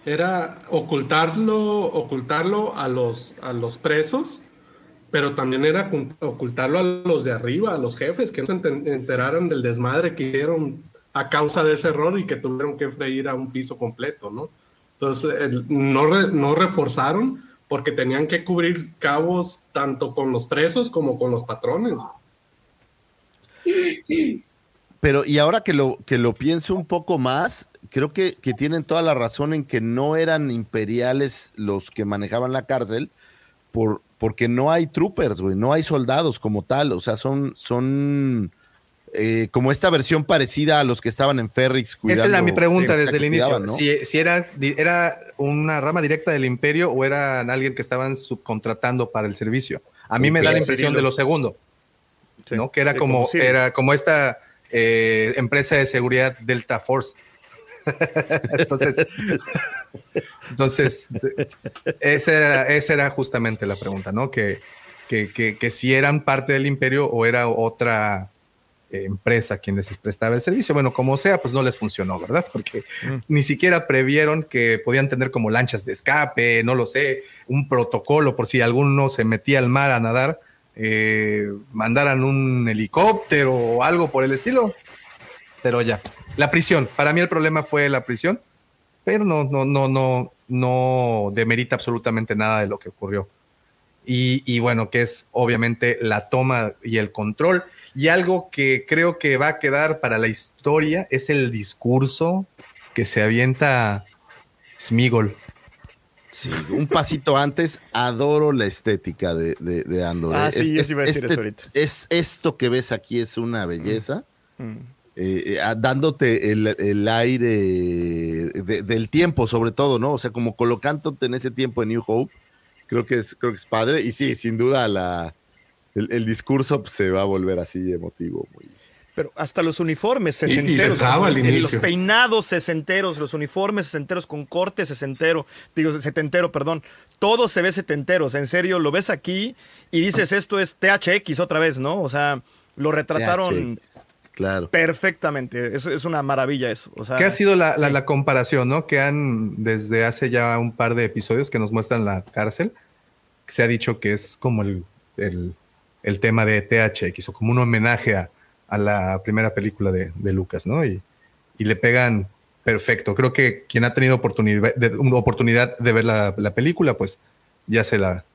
era ocultarlo, ocultarlo a los, a los presos, pero también era ocultarlo a los de arriba, a los jefes, que no se enteraran del desmadre que hicieron a causa de ese error y que tuvieron que freír a un piso completo, ¿no? Entonces, no, no reforzaron porque tenían que cubrir cabos tanto con los presos como con los patrones. Pero, y ahora que lo, que lo pienso un poco más, creo que, tienen toda la razón en que no eran imperiales los que manejaban la cárcel, por, porque no hay troopers, güey, no hay soldados como tal, o sea, son, son eh, como esta versión parecida a los que estaban en Ferrix. Esa era mi pregunta desde el inicio, si, era, era una rama directa del imperio o eran alguien que estaban subcontratando para el servicio. A mí me da la impresión de lo segundo, ¿no? Que era como, era como esta eh, empresa de seguridad Delta Force entonces, entonces esa era, esa era justamente la pregunta, ¿no? Que, que, si eran parte del imperio o era otra empresa quien les prestaba el servicio. Bueno, como sea, pues no les funcionó, ¿verdad? Porque mm. ni siquiera previeron que podían tener como lanchas de escape, no lo sé, un protocolo por si alguno se metía al mar a nadar, eh, mandaran un helicóptero o algo por el estilo. Pero ya, la prisión. Para mí el problema fue la prisión, pero no, no, no, no, no demerita absolutamente nada de lo que ocurrió. Y, bueno, que es obviamente la toma y el control. Y algo que creo que va a quedar para la historia es el discurso que se avienta Smigol. Sí, un pasito antes, adoro la estética de, Andor. Ah, sí, es, iba a decir este eso ahorita. Es, esto que ves aquí es una belleza. Mm. Eh, eh, dándote el, aire del tiempo, sobre todo, ¿no? O sea, como colocándote en ese tiempo en New Hope, creo que es, creo que es padre. Y sí, sin duda, la, el, discurso pues, se va a volver así emotivo. Pero hasta los uniformes sesenteros, los peinados sesenteros, los uniformes sesenteros con corte sesentero, digo setentero, perdón, todo se ve setentero, en serio, lo ves aquí y dices esto es THX otra vez, ¿no? O sea, lo retrataron Claro. Perfectamente. Es, es una maravilla eso. O sea, ¿Qué ha sido la, comparación, no? Que han, desde hace ya un par de episodios que nos muestran la cárcel, se ha dicho que es como el, tema de THX o como un homenaje a, la primera película de, Lucas, ¿no? Y, le pegan perfecto. Creo que quien ha tenido oportunidad de, oportunidad de ver la, la película, pues ya se la,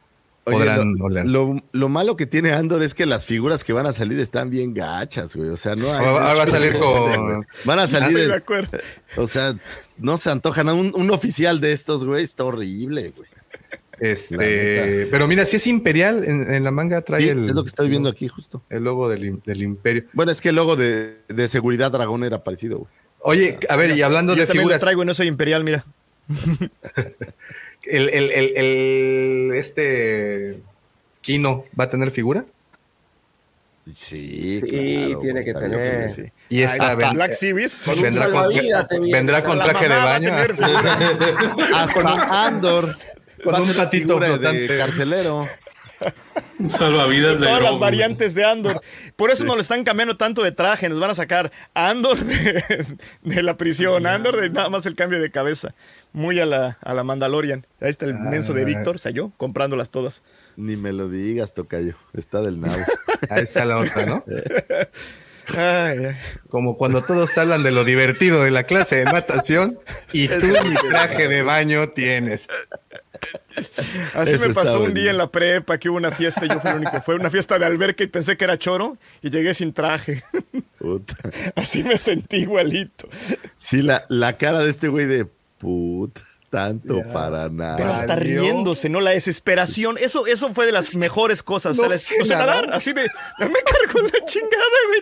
lo, malo que tiene Andor es que las figuras que van a salir están bien gachas, güey. O sea, no hay. Va, a salir con. Van a salir. de acuerdo. O sea, no se antojan. Un, un oficial de estos, güey, está horrible, güey. Este, pero mira, si es imperial, en, la manga trae el. Es lo que estoy viendo aquí, justo. El logo del, imperio. Bueno, es que el logo de, seguridad dragón era parecido, güey. Oye, a ver, y hablando de figuras. traigo y no soy imperial, mira. el, el, el, este Kino va a tener figura. Sí, sí tiene que tener. Y esta Black Series vendrá, con, traje de baño. Hasta Andor. Con un patito de carcelero. Un salvavidas de Todas las variantes de Andor. Por eso nos lo están cambiando tanto de traje. Nos van a sacar Andor de, la prisión, Andor de nada más el cambio de cabeza. Muy a la, a la Mandalorian. Ahí está el menso de ah. Víctor, o sea, yo comprándolas todas. Ni me lo digas, Tocayo. Está del nabo. Ahí está la otra, ¿no? Como cuando todos te hablan de lo divertido de la clase de natación y tú ni traje de baño tienes. Así me pasó un día en la prepa que hubo una fiesta y yo fui el único. Fue una fiesta de alberca y pensé que era choro y llegué sin traje. Así me sentí igualito. Sí, la, la cara de este güey de puta tanto para nada. Pero hasta riéndose, ¿no? La desesperación. Eso, eso fue de las mejores cosas. No o sea, así de. Me cargo la chingada, güey.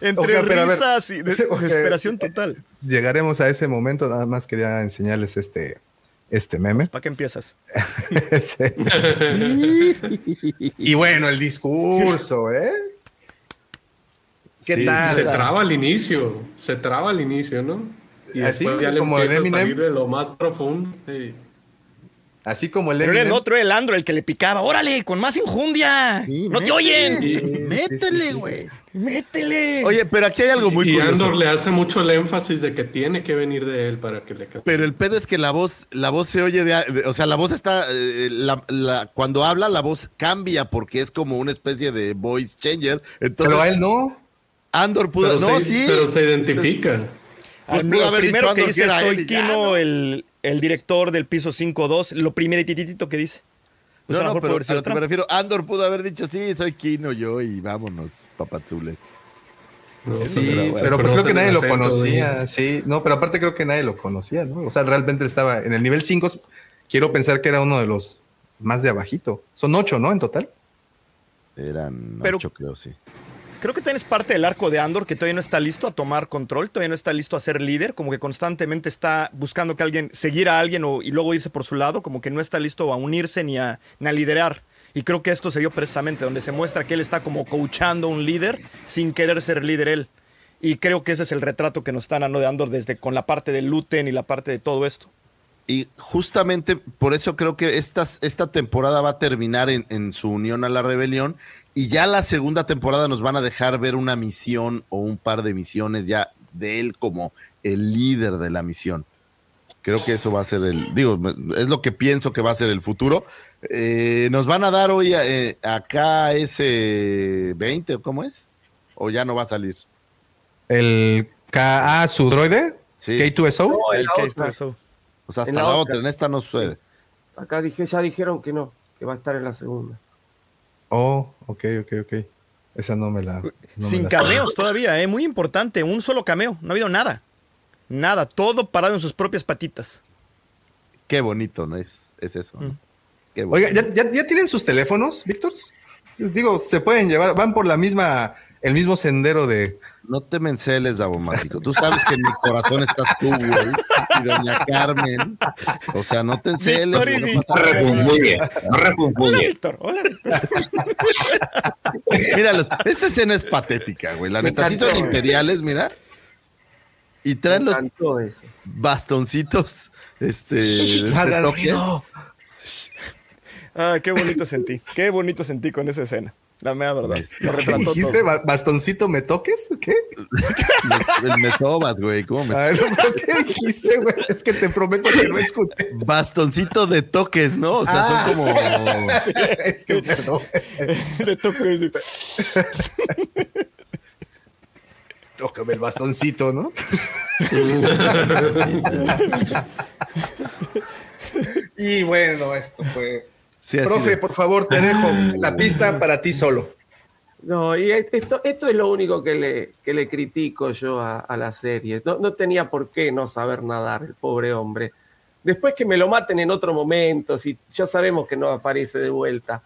Entre risas y desesperación total. Llegaremos a ese momento. Nada más quería enseñarles este, este meme. ¿Para qué empiezas? y bueno, el discurso, ¿eh? ¿Qué tal? Se traba al inicio. Se traba al inicio, ¿no? Y así ya como le empieza a salir de lo más profundo. Así como el Pero era el otro, el Andro, el que le picaba. ¡Órale! ¡Con más injundia! ¡No te oyen! métele, güey. métele. Oye, pero aquí hay algo muy y Andor le hace mucho el énfasis de que tiene que venir de él para que le cante. Pero el pedo es que la voz, la voz se oye de, o sea, la voz está, eh, cuando habla la voz cambia porque es como una especie de voice changer. Entonces, pero a él no. Andor pudo, no, sí. Pero se identifica. Pues primero que dice soy Kino, el, el, director del piso 5-2, lo primerititito que dice. Pues no, no, pero me refiero, Andor pudo haber dicho, sí, soy Kino yo y vámonos, papazules. sí, pero, pues creo que nadie lo conocía, sí, no, pero aparte creo que nadie lo conocía, ¿no? O sea, realmente estaba en el nivel 5, quiero pensar que era uno de los más de abajito. Son ocho, ¿no? En total. Eran ocho, creo, sí. Creo que también parte del arco de Andor que todavía no está listo a tomar control, todavía no está listo a ser líder, como que constantemente está buscando que alguien, seguir a alguien y luego irse por su lado, como que no está listo a unirse ni a, liderar. Y creo que esto se dio precisamente donde se muestra que él está como coachando a un líder sin querer ser líder él. Y creo que ese es el retrato que nos están dando de Andor desde con la parte de Luten y la parte de todo esto. Y justamente por eso creo que esta, esta temporada va a terminar en, su unión a la rebelión y ya la segunda temporada nos van a dejar ver una misión o un par de misiones ya de él como el líder de la misión. Creo que eso va a ser el, digo, es lo que pienso que va a ser el futuro. Eh, nos van a dar hoy eh, acá ese 20, ¿cómo es? ¿O ya no va a salir? ¿El KA, su droide? Sí. K2SO? el K2SO. O sea, hasta la, otra. en esta no sucede. Acá dije, ya dijeron que no, que va a estar en la segunda. Oh, ok, ok, ok. Esa no me la. Sin cameos todavía, ¿eh? muy importante. Un solo cameo, no ha habido nada. Nada, todo parado en sus propias patitas. Qué bonito, ¿no? Es, es eso. Mm. Oiga, ¿ya, ¿ya, tienen sus teléfonos, Víctor? Digo, se pueden llevar, van por la misma, el mismo sendero de. No te menceles, Mágico. Tú sabes que en mi corazón estás tú, güey. Y doña Carmen. O sea, no te enceles. no, refunfuñes. No refunfuñes. Hola, Míralos. Esta escena es patética, güey. La neta, sí son imperiales, mira. Y traen los bastoncitos. Este. Ah, qué bonito sentí. Qué bonito sentí con esa escena. La mea verdad. ¿Dijiste bastoncito me toques? ¿Qué? me, me sobas, güey. ¿Cómo me ¿Qué dijiste, güey? Es que te prometo que no escuché. Bastoncito de toques, ¿no? O sea, son ah. como. es que perdón. De toques. Tócame el bastoncito, ¿no? y bueno, esto fue Profe, por favor, te dejo la pista para ti solo. No, y esto, esto es lo único que le, que le critico yo a, la serie. No, tenía por qué no saber nadar, el pobre hombre. Después que me lo maten en otro momento, si ya sabemos que no aparece de vuelta,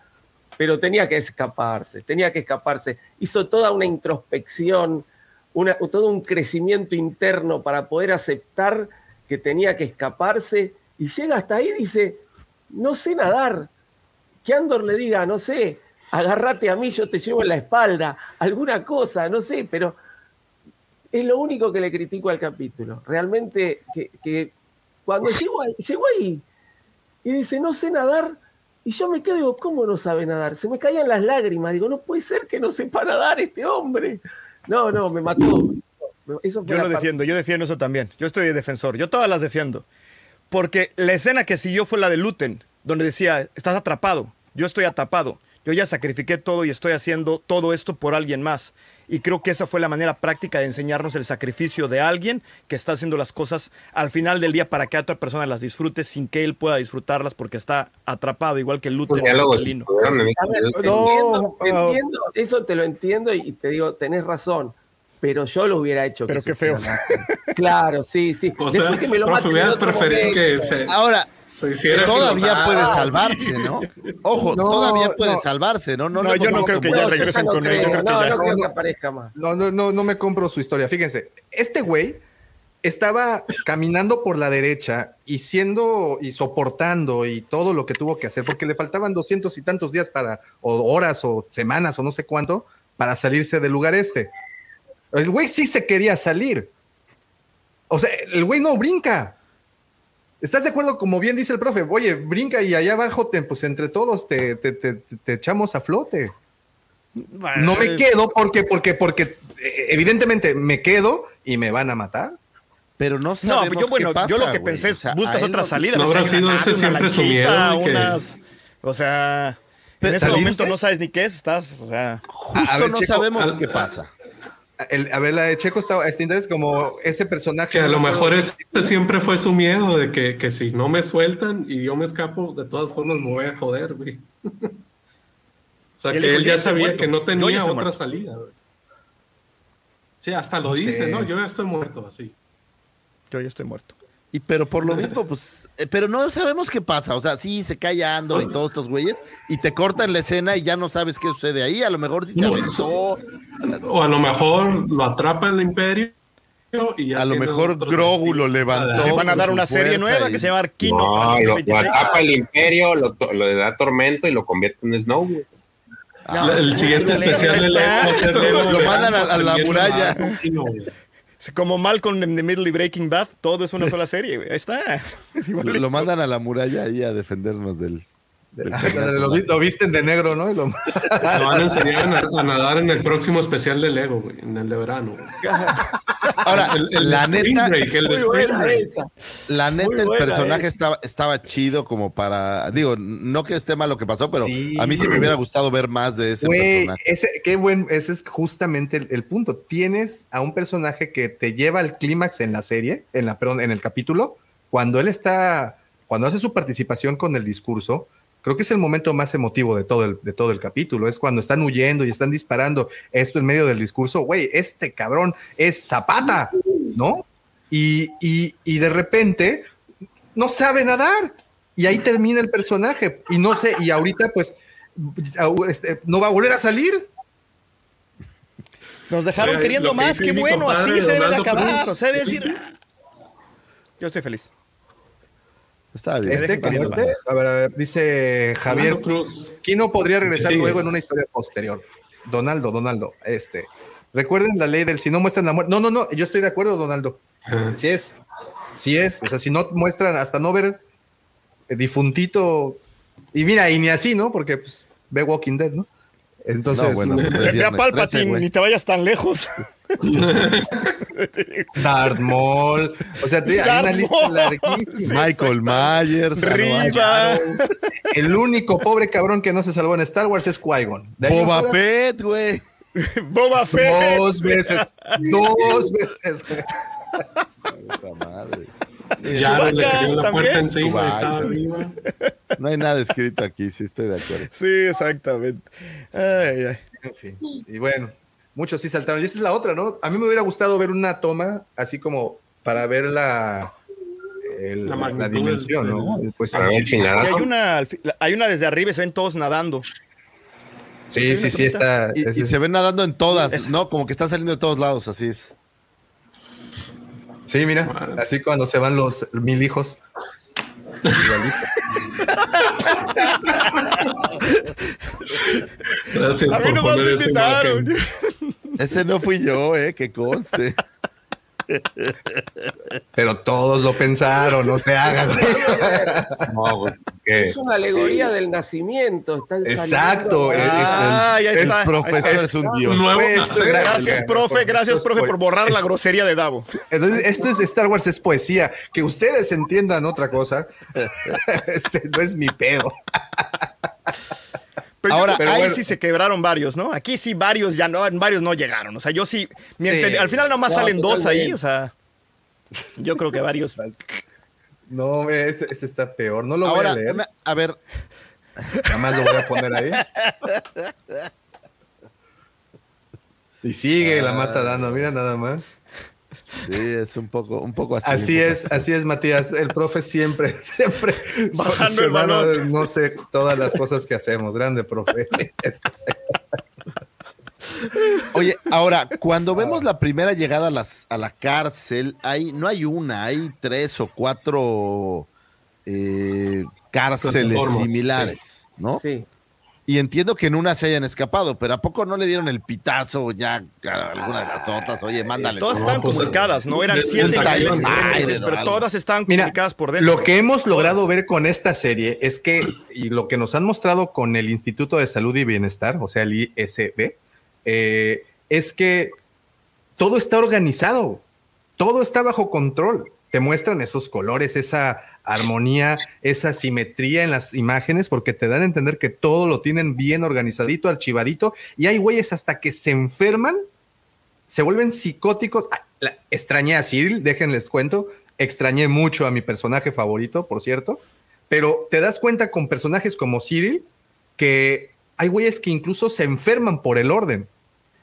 pero tenía que escaparse, tenía que escaparse. Hizo toda una introspección, una, todo un crecimiento interno para poder aceptar que tenía que escaparse y llega hasta ahí y dice, no sé nadar, que Andor le diga, no sé, agárrate a mí, yo te llevo en la espalda, alguna cosa, no sé, pero es lo único que le critico al capítulo. Realmente que, cuando llegó, ahí y dice, no sé nadar, y yo me quedo digo, ¿cómo no sabe nadar? Se me caían las lágrimas, digo, no puede ser que no sepa nadar este hombre. No, no, me mató. yo lo defiendo, yo defiendo eso también. Yo estoy defensor, yo todas las defiendo. Porque la escena que siguió fue la de Luten donde decía, estás atrapado, yo estoy atrapado, yo ya sacrifiqué todo y estoy haciendo todo esto por alguien más. Y creo que esa fue la manera práctica de enseñarnos el sacrificio de alguien que está haciendo las cosas al final del día para que otra persona las disfrute sin que él pueda disfrutarlas porque está atrapado, igual que el luto. Pues no, eso te lo entiendo y te digo, tenés razón pero yo lo hubiera hecho. Pero qué feo. Claro, sí, sí. O sea, que me lo hubieras preferido que se, Ahora, todavía puede salvarse, ¿no? Ojo, todavía puede salvarse, ¿no? No, yo no creo que ya regresen con él. No, no creo que aparezca más. No, no, no, no me compro su historia. Fíjense, este güey estaba caminando por la derecha y siendo y soportando y todo lo que tuvo que hacer, porque le faltaban doscientos y tantos días para, o horas o semanas o no sé cuánto, para salirse del lugar este. El güey sí se quería salir. O sea, el güey no brinca. ¿Estás de acuerdo? Como bien dice el profe, oye, brinca y allá abajo, te, pues entre todos te, echamos a flote. no me quedo porque, porque, porque eh, evidentemente me quedo y me van a matar. Pero no sabemos no, yo, bueno, yo lo que pensé es buscas otra salida. No habrá sido ese siempre su miedo. Unas, O sea, en ese momento no sabes ni qué es, estás, o sea. Justo no sabemos qué pasa a ver, la de Checo estaba, este interés como ese personaje. Que a lo mejor ese siempre fue su miedo de que, si no me sueltan y yo me escapo, de todas formas me voy a joder, güey. o sea, que él ya sabía que no tenía otra salida, Sí, hasta lo dice, ¿no? Yo ya estoy muerto, así. Yo ya estoy muerto. Y pero por lo mismo, pues, eh, pero no sabemos qué pasa. O sea, sí, se cae Andor y todos estos güeyes, y te cortan la escena y ya no sabes qué sucede ahí. A lo mejor sí se aventó. O a lo mejor lo atrapa el imperio. Y ya a lo mejor Grogu lo levantó. Le van a dar una serie nueva que se llama Arquino. No, lo, atrapa el imperio, lo, le da tormento y lo convierte en Snow. el siguiente especial de Lo mandan a la muralla. Como Malcolm en The Middle y Breaking Bad, todo es una sola serie, Ahí está. Lo, mandan a la muralla ahí a defendernos del. lo, visten de negro, ¿no? lo... van a enseñar a, nadar en el próximo especial de Lego, güey, en el de verano. Ahora, la neta. la neta, el personaje estaba, estaba chido como para. Digo, no que esté mal lo que pasó, pero a mí sí me hubiera gustado ver más de ese personaje. Ese, qué buen, ese es justamente el, punto. Tienes a un personaje que te lleva al clímax en la serie, en la, perdón, en el capítulo, cuando él está, cuando hace su participación con el discurso, creo que es el momento más emotivo de todo el, de todo el capítulo. Es cuando están huyendo y están disparando esto en medio del discurso. Güey, este cabrón es Zapata, ¿no? Y, y, y de repente no sabe nadar. Y ahí termina el personaje. Y no sé, y ahorita pues este, no va a volver a salir. Nos dejaron queriendo más, qué bueno, así se debe de acabar. O sea, debe decir. Yo estoy feliz. Está bien. Este, este, a ver, a ver, dice Javier Cruz. ¿Quién no podría regresar luego en una historia posterior? Donaldo, Donaldo, este. Recuerden la ley del si no muestran la muerte. No, no, no, yo estoy de acuerdo, Donaldo. Si es, si es, o sea, si no muestran hasta no ver difuntito. Y mira, y ni así, ¿no? Porque pues, ve Walking Dead, ¿no? Entonces, no, bueno, ve a Palpatine, ni te vayas tan lejos. Darth Maul. O sea, hay una lista larguísima. Michael Myers. Riva. El único pobre cabrón que no se salvó en Star Wars es Qui-Gon. Boba Fett, güey. Boba Fett. Dos veces. Dos veces. Ya le cayó la puerta encima, estaba viva. No hay nada escrito aquí, sí estoy de acuerdo. Sí, exactamente. Ay, ay. En fin. Y bueno, muchos sí saltaron. Y esa es la otra, ¿no? A mí me hubiera gustado ver una toma así como para ver la, la, dimensión, ¿no? Pues hay, una, hay una desde arriba y se ven todos nadando. Sí, sí, sí, está. Y, y, se ven nadando en todas, ¿no? Como que están saliendo de todos lados, así es. Sí, mira, así cuando se van los mil hijos. Gracias A mí no me invitaron. Ese no fui yo, eh, que conste. Pero todos lo pensaron, no se hagan. Pues, es una alegoría del nacimiento. Exacto. ah, ya está. El profesor es, un dios. gracias, profe. Gracias, profe, por borrar la grosería de Davo. Entonces, esto es Star Wars, es poesía. Que ustedes entiendan otra cosa, no es mi pedo. Pero Ahora, ahí sí se quebraron varios, ¿no? Aquí sí varios ya no, varios no llegaron. O sea, yo sí, al final nomás salen dos ahí, o sea, yo creo que varios. No, este, este está peor, no lo voy a leer. a ver. Nada más lo voy a poner ahí. Y sigue la mata dando, mira nada más. Sí, es un poco, un poco así. Así es, así es, Matías. El profe siempre, siempre bajando el balón. No sé todas las cosas que hacemos. Grande profe. Oye, ahora, cuando vemos la primera llegada a, las, a la cárcel, hay, no hay una, hay tres o cuatro eh, cárceles similares, ¿no? Sí. Y entiendo que en una se hayan escapado, pero ¿a poco no le dieron el pitazo ya a alguna de las otras? Oye, mándale. Todas están pues, comunicadas, ¿no? Eran siete pero todas están comunicadas por dentro. Lo que hemos logrado ver con esta serie es que, y lo que nos han mostrado con el Instituto de Salud y Bienestar, o sea, el ISB, eh, es que todo está organizado, todo está bajo control. Te muestran esos colores, esa armonía, esa simetría en las imágenes, porque te dan a entender que todo lo tienen bien organizadito, archivadito, y hay güeyes hasta que se enferman, se vuelven psicóticos. Ah, extrañé a Cyril, déjenles cuento, extrañé mucho a mi personaje favorito, por cierto, pero te das cuenta con personajes como Cyril que hay güeyes que incluso se enferman por el orden.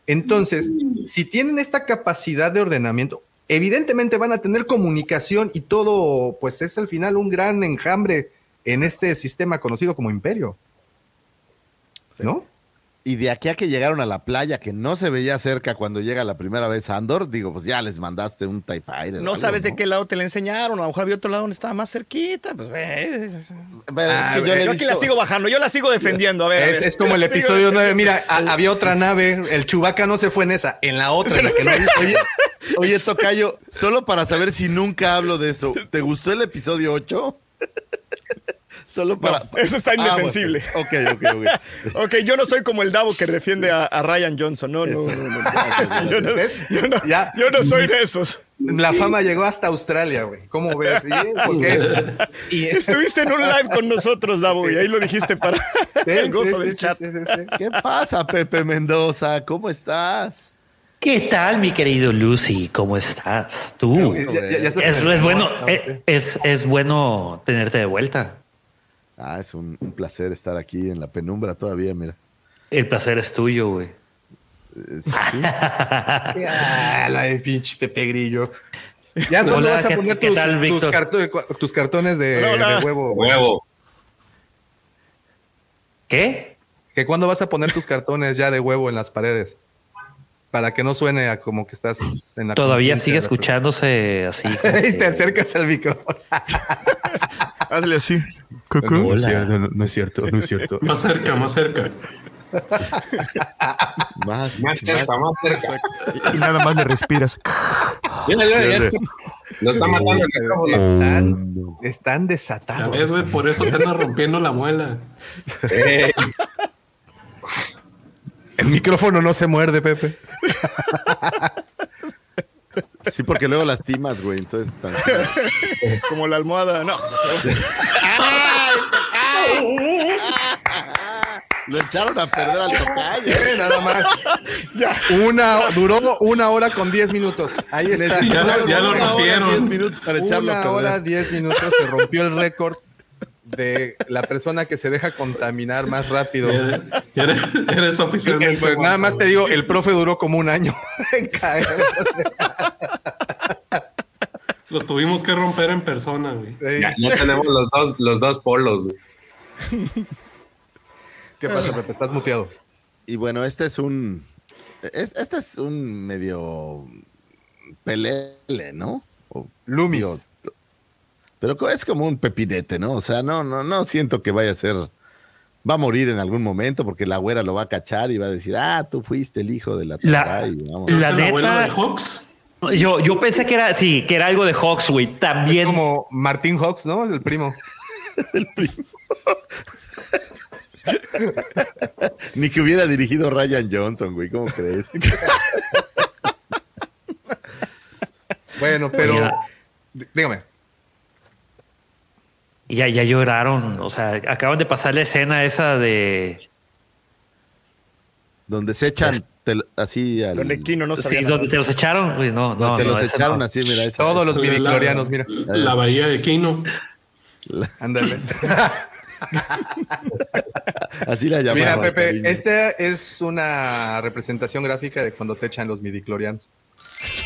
Entonces, si tienen esta capacidad de ordenamiento, evidentemente van a tener comunicación y todo, pues es al final un gran enjambre en este sistema conocido como imperio. ¿No? Y de aquí a que llegaron a la playa, que no se veía cerca cuando llega la primera vez Andor, digo, pues ya les mandaste un TIE Fighter. No sabes de qué lado te le enseñaron, a lo mejor había otro lado donde estaba más cerquita. Pues, ve. Ah, yo, aquí la sigo bajando, yo la sigo defendiendo. A ver, es, es como el episodio 9. Mira, había otra nave, el Chubaca no se fue en esa, en la otra, en la que no Oye, oye, Tocayo, solo para saber si nunca hablo de eso, ¿te gustó el episodio 8? Solo para. eso está ah, indefensible. ok, ok, ok. ok, yo no soy como el Davo que defiende a, Ryan Johnson. No, no, no. yo, no yo no soy de esos. La fama llegó hasta Australia, güey. ¿Cómo ves? ¿Y? Estuviste en un live con nosotros, Davo, y ahí lo dijiste para el gozo del chat. ¿Qué pasa, Pepe Mendoza? ¿Cómo estás? ¿Qué tal, mi querido Lucy? ¿Cómo estás? Tú. es, bueno, eh, es, es, bueno tenerte de vuelta. Ah, es un, placer estar aquí en la penumbra todavía, mira. El placer es tuyo, güey. Eh, ah, la de pinche Pepe Grillo. ¿Ya cuándo vas a poner tus, cartones de, huevo? Huevo. ¿Qué? Que cuándo vas a poner tus cartones ya de huevo en las paredes para que no suene a como que estás en la. Todavía sigue escuchándose así. y te acercas al micrófono. Hazle así. No, es cierto, no, es cierto, no es cierto. Más cerca, más cerca. más, más cerca, más cerca. Y, nada más le respiras. Mira, Lo está matando el micrófono. Están, están desatados. Por eso te anda rompiendo la muela. El micrófono no se muerde, Pepe. Sí, porque luego lastimas, güey. Entonces, como la almohada, no. Lo echaron a perder al tocayo. Eh, nada más. Una, duró una hora con diez minutos. Ahí está. Ya, lo rompieron. Diez minutos para echarlo una hora, diez minutos. Se rompió el récord de la persona que se deja contaminar más rápido. Eres, oficialmente. Pues nada más te digo, el profe duró como un año en caer. Lo tuvimos que romper en persona, güey. Ya, tenemos los dos, los dos polos, ¿Qué pasa, Pepe? Estás muteado. Y bueno, este es un. este es un medio. Pelele, ¿no? O, Lumis. Pero es como un pepinete, ¿no? O sea, no, no, no siento que vaya a ser. Va a morir en algún momento porque la güera lo va a cachar y va a decir, ah, tú fuiste el hijo de la La, la neta. de Hawks? Yo, yo pensé que era, sí, que era algo de Hawks, güey. También. Es como Martín Hawks, ¿no? El primo. el primo. Ni que hubiera dirigido Ryan Johnson, güey. ¿Cómo crees? bueno, pero. Dígame. Y ya, ya lloraron. O sea, acaban de pasar la escena esa de. Donde se echan así al. Donde Kino no Sí, donde te los echaron. no, no. Se los echaron así, mira. Todos los midichlorianos, mira. La bahía de Kino. Ándale. así la llamaba. Mira, Pepe, esta es una representación gráfica de cuando te echan los midichlorianos.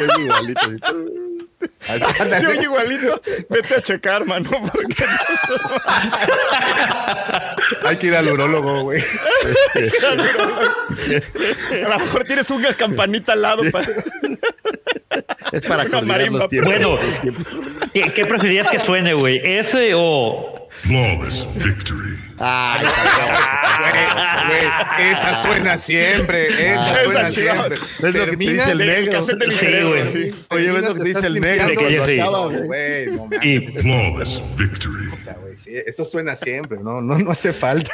es igualito. Yo igualito. Vete a checar, mano. Porque... Hay que ir al urólogo, güey. a lo mejor tienes una campanita al lado. Para... Es para coordinar los tiempos. Bueno, ¿qué, ¿qué preferirías que suene, güey? ¿Ese o Flawless Victory? Ay, esa suena siempre. Esa suena siempre. Es lo que te dice el negro. Sí, güey. Oye, ves lo que te dice el negro güey. Flawless Victory. Eso suena siempre, no, no, no hace falta.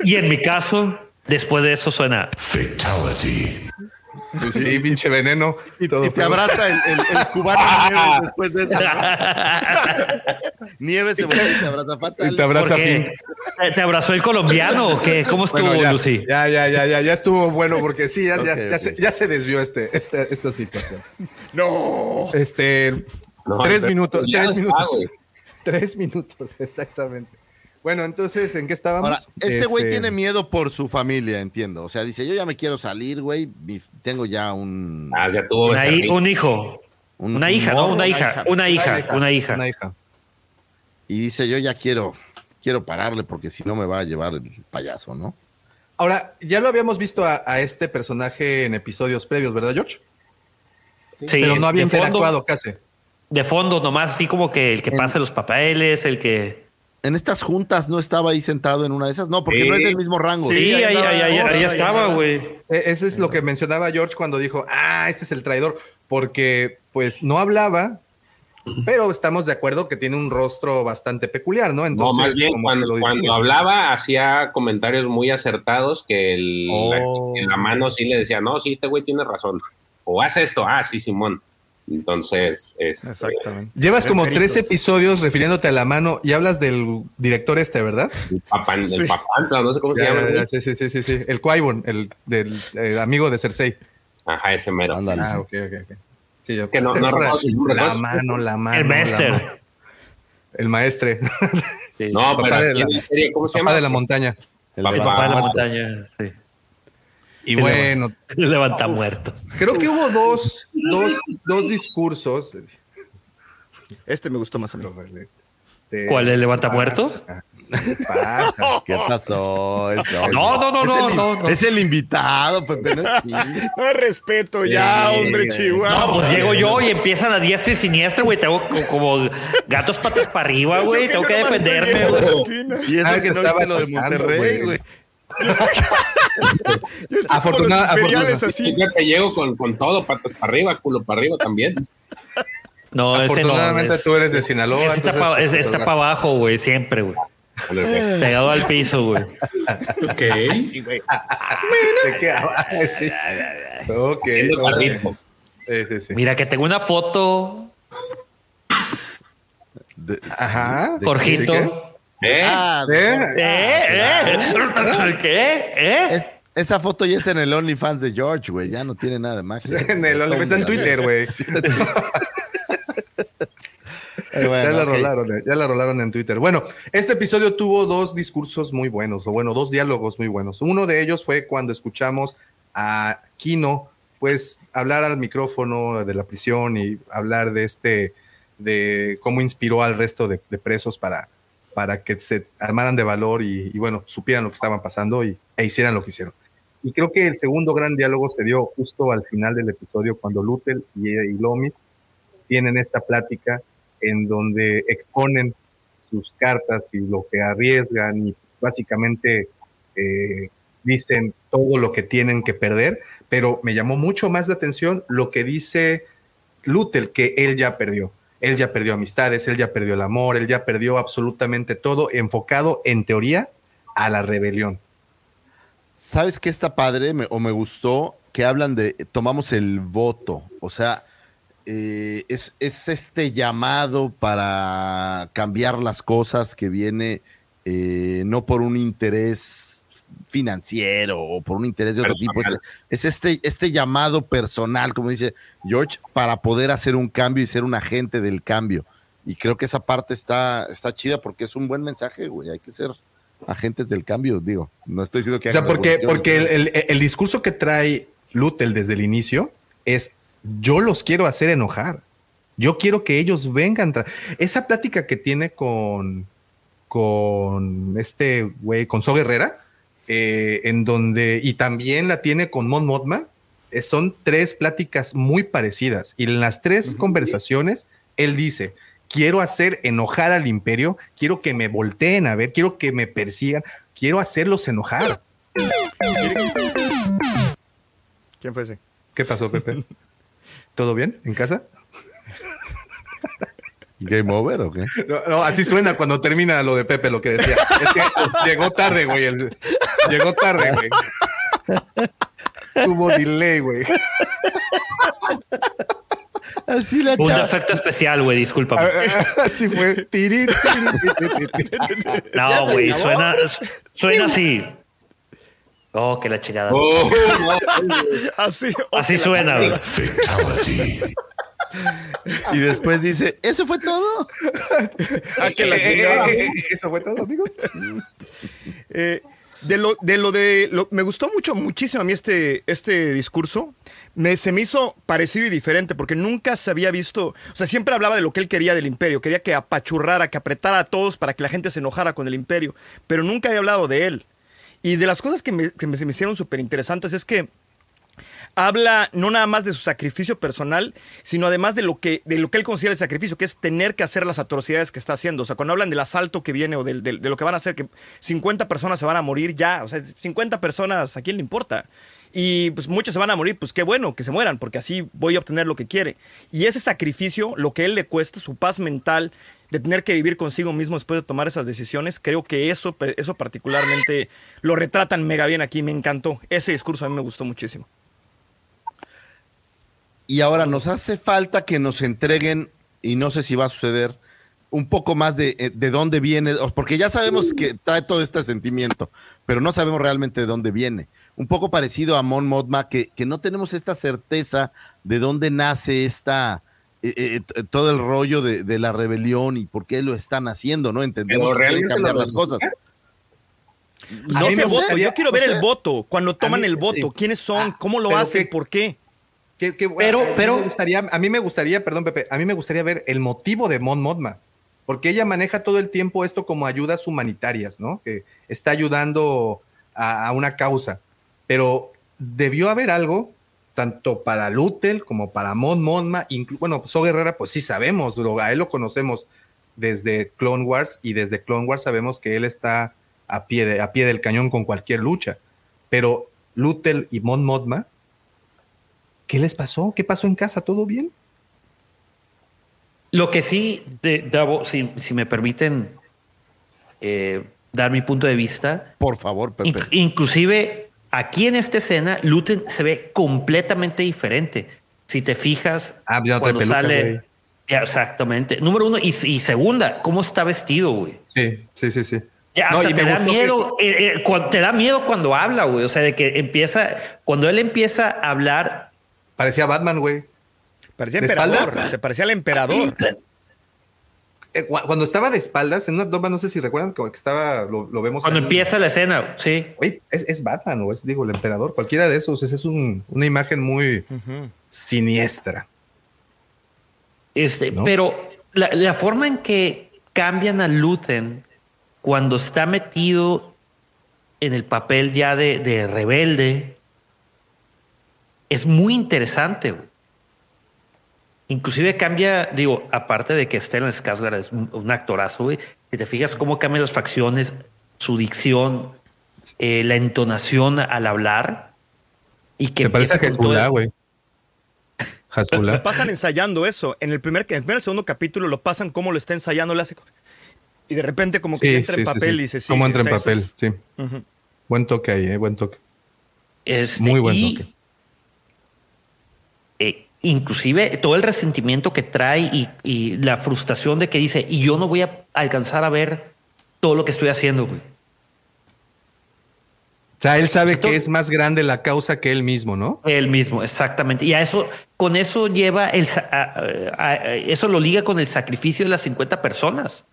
Y en mi caso, después de eso suena Fatality. Pues sí, pinche veneno. Y, todo y te abraza el, el, cubano Nieves después de eso. Nieves se volvió y te abraza fatal. Y te abraza fin. ¿Te abrazó el colombiano o qué? ¿Cómo estuvo, ya, Lucy? Ya, ya, ya, ya, ya estuvo bueno porque sí, ya, ya, ya, Se, ya, Se, desvió este, este, esta situación. No. Este, tres minutos, tres minutos. tres minutos, exactamente. Bueno, entonces, ¿en qué estábamos? Ahora, este güey este, tiene miedo por su familia, entiendo. O sea, dice, yo ya me quiero salir, güey. Tengo ya un... Ah, ya tuvo un hijo. una, hija, ¿no? Una, hija, una hija, una hija, una hija. Y dice, yo ya quiero, quiero pararle porque si no me va a llevar el payaso, ¿no? Ahora, ya lo habíamos visto a, este personaje en episodios previos, ¿verdad, George? Sí, pero no había interactuado casi. De fondo, nomás así como que el que pase los papeles, el que en estas juntas no estaba ahí sentado en una de esas, no, porque no es del mismo rango. Sí, ahí, ahí, ahí, estaba, güey. E, ese es lo que mencionaba George cuando dijo, ah, este es el traidor, porque pues no hablaba, pero estamos de acuerdo que tiene un rostro bastante peculiar, ¿no? Entonces, no, más bien cuando, cuando, hablaba hacía comentarios muy acertados que el, en la oh. mano sí le decía, no, sí, este güey tiene razón. O hace esto, ah, sí, Simón. Entonces, este, Exactamente. Llevas como tres episodios refiriéndote a la mano y hablas del director este, ¿verdad? El, papán, el papantla, no sé cómo se llama. sí, sí, sí, sí, sí. El Quaibon, el del amigo de Cersei. Ajá, ese mero. Ah, ok, ok, ok. Sí, es que no, no La mano, la mano. El maestro. El maestre. No, pero de la, serie, ¿cómo se llama? de la montaña. El papá, de la montaña, sí. Y bueno. Levanta muertos. Creo que hubo dos, dos, dos discursos. Este me gustó más a mí. ¿Cuál es levanta muertos? ¿Qué pasó? no, no, no, no, no, Es el invitado, Pepe. No, respeto ya, hombre chihuahua. No, pues llego yo y empiezan a diestra y siniestra, güey. Tengo como gatos patas para arriba, güey. Tengo que defenderme, güey. Y eso que no estaba lo de Monterrey, güey. Afortunadamente, así. Yo que llego con, con todo, patas para arriba, culo para arriba también. No, Afortunadamente ese tú eres de Sinaloa. está para está pa abajo, güey, siempre, güey. Pegado al piso, güey. Ok. Sí, güey. sí. Okay. Sí, sí, Mira, que tengo una foto. Ajá. Jorgito. ¿Eh? Ah, ¿Eh? ¿Eh? ¿Eh? ¿Qué? ¿Eh? esa foto ya está en el OnlyFans de George, güey. Ya no tiene nada de magia. en el OnlyFans está en Twitter, güey. ya, la rolaron, ya la rolaron en Twitter. Bueno, este episodio tuvo dos discursos muy buenos, o bueno, dos diálogos muy buenos. Uno de ellos fue cuando escuchamos a Kino, pues, hablar al micrófono de la prisión y hablar de este, de cómo inspiró al resto de, presos para, para que se armaran de valor y, bueno, supieran lo que estaban pasando y, e hicieran lo que hicieron. Y creo que el segundo gran diálogo se dio justo al final del episodio, cuando Lutel y, y Lomis tienen esta plática en donde exponen sus cartas y lo que arriesgan y básicamente eh, dicen todo lo que tienen que perder, pero me llamó mucho más la atención lo que dice Lutel, que él ya perdió. Él ya perdió amistades, él ya perdió el amor, él ya perdió absolutamente todo, enfocado en teoría a la rebelión. ¿Sabes qué está padre o me gustó? Que hablan de tomamos el voto, o sea, eh, es, este llamado para cambiar las cosas que viene eh, no por un interés financiero o por un interés de otro tipo, es, este, este llamado personal, como dice George, para poder hacer un cambio y ser un agente del cambio. Y creo que esa parte está, está chida porque es un buen mensaje, güey. Hay que ser agentes del cambio, digo. No estoy diciendo que... O sea, porque, porque el, el, discurso que trae Lutel desde el inicio es yo los quiero hacer enojar. Yo quiero que ellos vengan. Esa plática que tiene con, con este güey, con So Guerrera, eh, en donde, y también la tiene con Mon Mothma, eh, son tres pláticas muy parecidas. Y en las tres conversaciones, él dice, quiero hacer enojar al imperio, quiero que me volteen a ver, quiero que me persigan, quiero hacerlos enojar. ¿Quién fue ese? ¿Qué pasó, Pepe? ¿Todo bien en casa? ¿Game over o qué? No, así suena cuando termina lo de Pepe, lo que decía. Es que llegó tarde, güey. llegó tarde, güey. Tuvo delay, güey. Así la Un efecto especial, güey, discúlpame. Así fue. no, güey, suena, suena así. Oh, que la chingada. Oh, así, así suena. y después dice, ¿eso fue todo? ah, que la eh, chingada. Eh, eh, ¿Eso fue todo, amigos? de lo de lo de me gustó mucho muchísimo a mí este este discurso me, se me hizo parecido y diferente porque nunca se había visto o sea siempre hablaba de lo que él quería del imperio quería que apachurrara que apretara a todos para que la gente se enojara con el imperio pero nunca había hablado de él y de las cosas que me, que me, me hicieron súper interesantes es que habla no nada más de su sacrificio personal, sino además de lo que, de lo que él considera el sacrificio, que es tener que hacer las atrocidades que está haciendo. O sea, cuando hablan del asalto que viene o de, lo que van a hacer, que 50 personas se van a morir ya, o sea, 50 personas, ¿a quién le importa? Y pues muchos se van a morir, pues qué bueno que se mueran, porque así voy a obtener lo que quiere. Y ese sacrificio, lo que él le cuesta, su paz mental, de tener que vivir consigo mismo después de tomar esas decisiones, creo que eso, eso particularmente lo retratan mega bien aquí, me encantó. Ese discurso a mí me gustó muchísimo. Y ahora nos hace falta que nos entreguen, y no sé si va a suceder, un poco más de, eh, de dónde viene, porque ya sabemos que trae todo este sentimiento, pero no sabemos realmente de dónde viene. Un poco parecido a Mon Mothma, que, que no tenemos esta certeza de dónde nace esta, eh, eh, todo el rollo de, la rebelión y por qué lo están haciendo, ¿no? Entendemos que quieren cambiar las cosas. No se vota, yo quiero ver el voto, cuando toman el voto, quiénes son, ah, cómo lo hacen, por qué. Pero, pero, a mí, gustaría, a mí me gustaría, perdón, Pepe, a mí me gustaría ver el motivo de Mon Mothma porque ella maneja todo el tiempo esto como ayudas humanitarias, ¿no? Que está ayudando a, una causa, pero debió haber algo tanto para Lutel como para Mon Monma, bueno, So Guerrera, pues sí sabemos, a él lo conocemos desde Clone Wars y desde Clone Wars sabemos que él está a pie, de, a pie del cañón con cualquier lucha, pero Lutel y Mon Monma, ¿qué les pasó? ¿Qué pasó en casa? ¿Todo bien? Lo que sí, Davo, si, si me permiten eh, dar mi punto de vista. Por favor, Pepe. inclusive aquí en esta escena, Luten se ve completamente diferente. Si te fijas, ah, cuando sale. exactamente. Número uno. Y, segunda, ¿cómo está vestido, güey? Sí, sí, sí, sí. hasta te da miedo, eh, eh, te da miedo cuando habla, güey. O sea, de que empieza, cuando él empieza a hablar. Parecía Batman, güey. Parecía emperador, se parecía al emperador. Eh, cuando estaba de espaldas, en una toma, no sé si recuerdan que estaba, lo, vemos. Cuando empieza la escena, sí. es, Batman o es, digo, el emperador, cualquiera de esos. Esa es una imagen muy siniestra. Este, pero la, forma en que cambian a Luthen cuando está metido en el papel ya de, de rebelde es muy interesante. Inclusive cambia, digo, aparte de que Stellan Skarsgård es un, actorazo, güey, si te fijas cómo cambian las facciones, su dicción, eh, la entonación al hablar. Y que Se parece a Hezbollah, güey. Lo pasan ensayando eso. En el primer, en el primer segundo capítulo lo pasan como lo está ensayando, le hace... Y de repente como que entra en papel y dice sí. Como entra en papel, sí. Buen toque ahí, eh, buen toque. Este, Muy buen toque. Eh, inclusive todo el resentimiento que trae y, la frustración de que dice, y yo no voy a alcanzar a ver todo lo que estoy haciendo, güey. O sea, él sabe que es más grande la causa que él mismo, ¿no? Él mismo, exactamente. Y a eso, con eso lleva el, eso lo liga con el sacrificio de las 50 personas.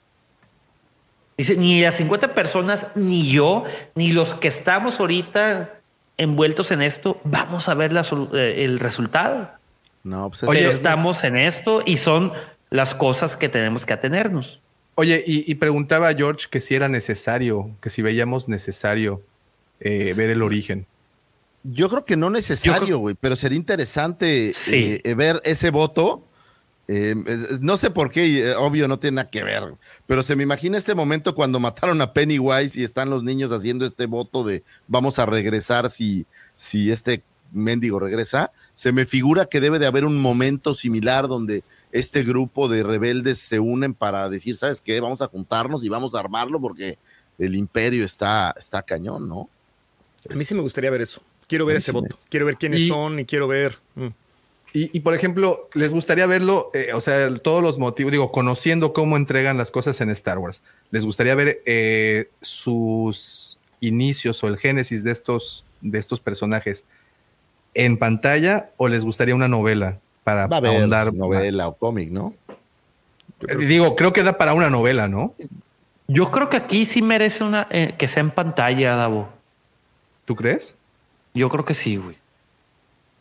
Dice, ni las 50 personas, ni yo, ni los que estamos ahorita envueltos en esto, vamos a ver eh, el resultado. No, pues Oye, estamos en esto y son las cosas que tenemos que atenernos. Oye, y, preguntaba a George que si era necesario, que si veíamos necesario eh, ver el origen. Yo creo que no necesario, güey, pero sería interesante eh, ver ese voto. Eh, no sé por qué, obvio, no tiene nada que ver, pero se me imagina este momento cuando mataron a Pennywise y están los niños haciendo este voto de vamos a regresar si, si este mendigo regresa se me figura que debe de haber un momento similar donde este grupo de rebeldes se unen para decir, ¿sabes qué? Vamos a juntarnos y vamos a armarlo porque el imperio está, está cañón, ¿no? A mí sí me gustaría ver eso. Quiero ver ese voto. Quiero ver quiénes son y quiero ver. Mm. Y, por ejemplo, les gustaría verlo, eh, o sea, todos los motivos, digo, conociendo cómo entregan las cosas en Star Wars. Les gustaría ver eh, sus inicios o el génesis de estos, de estos personajes en pantalla o les gustaría una novela para Va ahondar? Novela o cómic, ¿no? Digo, creo que da para una novela, ¿no? Yo creo que aquí sí merece una eh, que sea en pantalla, Davo. ¿Tú crees? Yo creo que sí, güey.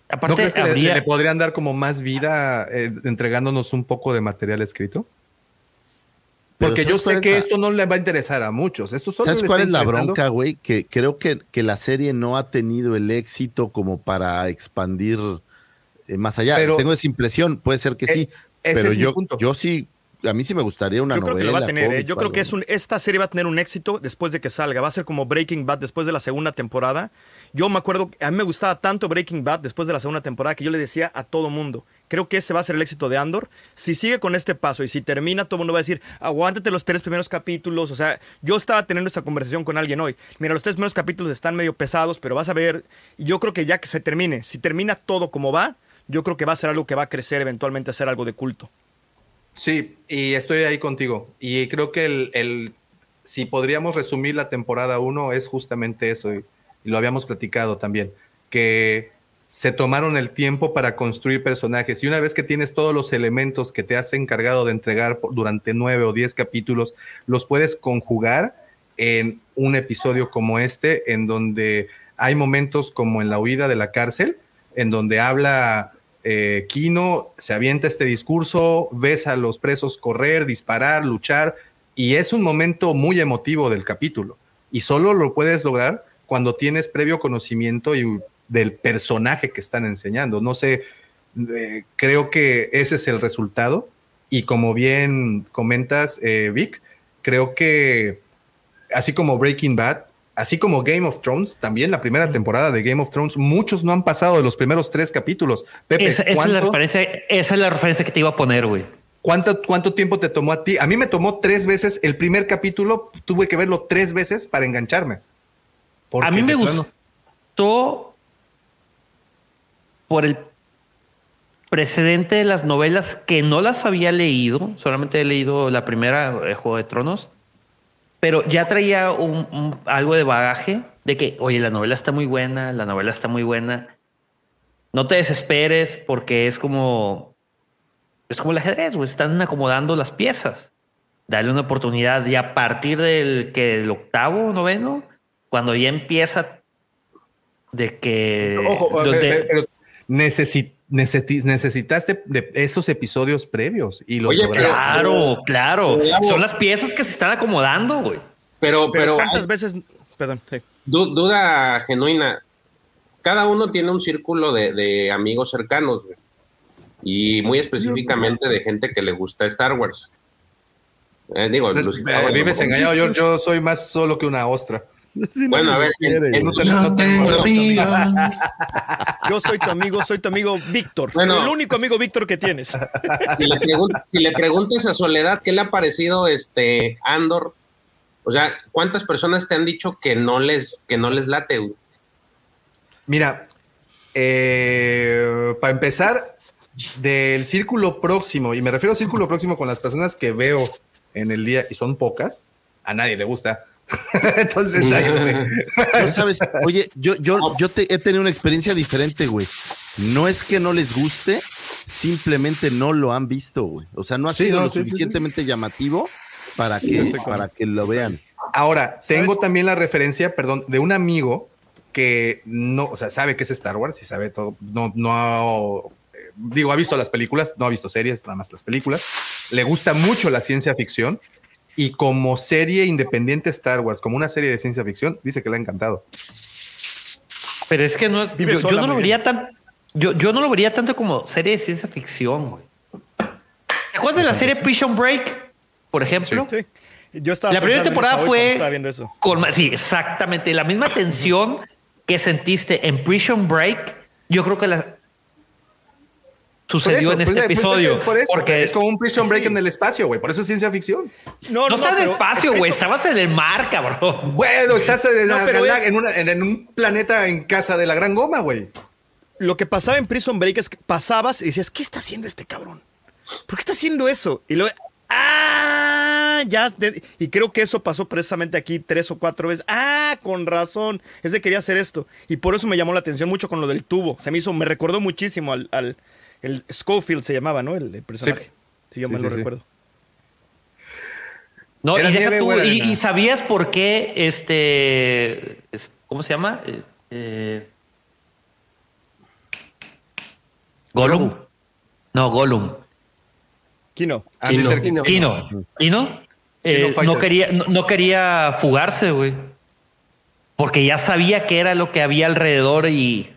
Aparte, le, podrían dar como más vida eh, entregándonos un poco de material escrito? Porque yo sé que esto no le va a interesar a muchos. Esto ¿Sabes cuál es la bronca, güey? Que creo que, que, la serie no ha tenido el éxito como para expandir eh, más allá. Tengo esa impresión, puede ser que sí. Pero yo, yo sí a mí sí me gustaría una yo Creo que lo va a tener, ¿eh? Yo creo que es un, esta serie va a tener un éxito después de que salga. Va a ser como Breaking Bad después de la segunda temporada. Yo me acuerdo, a mí me gustaba tanto Breaking Bad después de la segunda temporada que yo le decía a todo mundo, creo que ese va a ser el éxito de Andor. Si sigue con este paso y si termina, todo el mundo va a decir, aguántate los tres primeros capítulos. O sea, yo estaba teniendo esa conversación con alguien hoy. Mira, los tres primeros capítulos están medio pesados, pero vas a ver, yo creo que ya que se termine, si termina todo como va, yo creo que va a ser algo que va a crecer eventualmente a ser algo de culto. Sí, y estoy ahí contigo. Y creo que el, si podríamos resumir la temporada 1 es justamente eso, lo habíamos platicado también, que se tomaron el tiempo para construir personajes y una vez que tienes todos los elementos que te has encargado de entregar durante nueve o diez capítulos, los puedes conjugar en un episodio como este, en donde hay momentos como en la huida de la cárcel, en donde habla eh, Kino, se avienta este discurso, ves a los presos correr, disparar, luchar, y es un momento muy emotivo del capítulo. Y solo lo puedes lograr cuando tienes previo conocimiento y del personaje que están enseñando. No sé, eh, creo que ese es el resultado. Y como bien comentas, eh, Vic, creo que así como Breaking Bad, así como Game of Thrones, también la primera temporada de Game of Thrones, muchos no han pasado de los primeros tres capítulos. esa, es la referencia, esa es la referencia que te iba a poner, güey. ¿Cuánto, ¿Cuánto tiempo te tomó a ti? A mí me tomó tres veces el primer capítulo, tuve que verlo tres veces para engancharme. A mí me gustó por el precedente de las novelas que no las había leído, solamente he leído la primera, eh, Juego de Tronos, pero ya traía un, algo de bagaje de que, oye, la novela está muy buena, la novela está muy buena. No te desesperes porque es como, es como el ajedrez, están acomodando las piezas. Dale una oportunidad y a partir del que el octavo, noveno, cuando ya empieza de que... Ojo, pero necesitaste de esos episodios previos y lo claro, claro. Son las piezas que se están acomodando, güey. Pero, pero, ¿cuántas veces? Perdón, sí. duda genuina. Cada uno tiene un círculo de, amigos cercanos, Y muy específicamente de gente que le gusta Star Wars. Eh, digo, eh, vives engañado. Yo, yo soy más solo que una ostra bueno, a ver, yo soy tu amigo, soy tu amigo Víctor. el único amigo Víctor que tienes. Si le, preguntas a Soledad qué le ha parecido este Andor, o sea, ¿cuántas personas te han dicho que no les, que no les late? Mira, eh, para empezar, del círculo próximo, y me refiero al círculo próximo con las personas que veo en el día, y son pocas, a nadie le gusta Entonces, no sabes, oye, yo, yo, yo he tenido una experiencia diferente, güey. No es que no les guste, simplemente no lo han visto, güey. O sea, no ha sido lo suficientemente llamativo para que, para que lo vean. Ahora, tengo también la referencia, perdón, de un amigo que no, o sea, sabe que es Star Wars y sabe todo, no, no, eh, digo, ha visto las películas, no ha visto series, nada más las películas. Le gusta mucho la ciencia ficción y como serie independiente Star Wars, como una serie de ciencia ficción, dice que le ha encantado. Pero es que no es. Yo, no lo vería tan. Yo, yo no lo vería tanto como serie de ciencia ficción, güey. ¿Te acuerdas de la serie Prison Break? Por ejemplo. Sí, Yo estaba la primera temporada fue. Viendo eso. Con, sí, exactamente. La misma tensión que sentiste en Prison Break. Yo creo que la, sucedió en este pues, episodio. porque es como un prison break en el espacio, güey. Por eso es ciencia ficción. No, no, estás en el espacio, güey. Estabas en el mar, cabrón. Bueno, estás en, un planeta en casa de la gran goma, güey. Lo que pasaba en Prison Break es que pasabas y decías, ¿qué está haciendo este cabrón? ¿Por qué está haciendo eso? Y luego, ¡ah! Ya, y creo que eso pasó precisamente aquí tres o cuatro veces. ¡Ah! Con razón. Ese quería hacer esto. Y por eso me llamó la atención mucho con lo del tubo. Se me hizo, me recordó muchísimo al el Schofield se llamaba, ¿no? El, personaje. Si yo me lo recuerdo. No, y, y, sabías por qué este. ¿Cómo se llama? Eh, eh Gollum. No, Gollum. Kino. Kino. Kino. Kino. Eh, no, quería, no quería fugarse, güey. Porque ya sabía que era lo que había alrededor y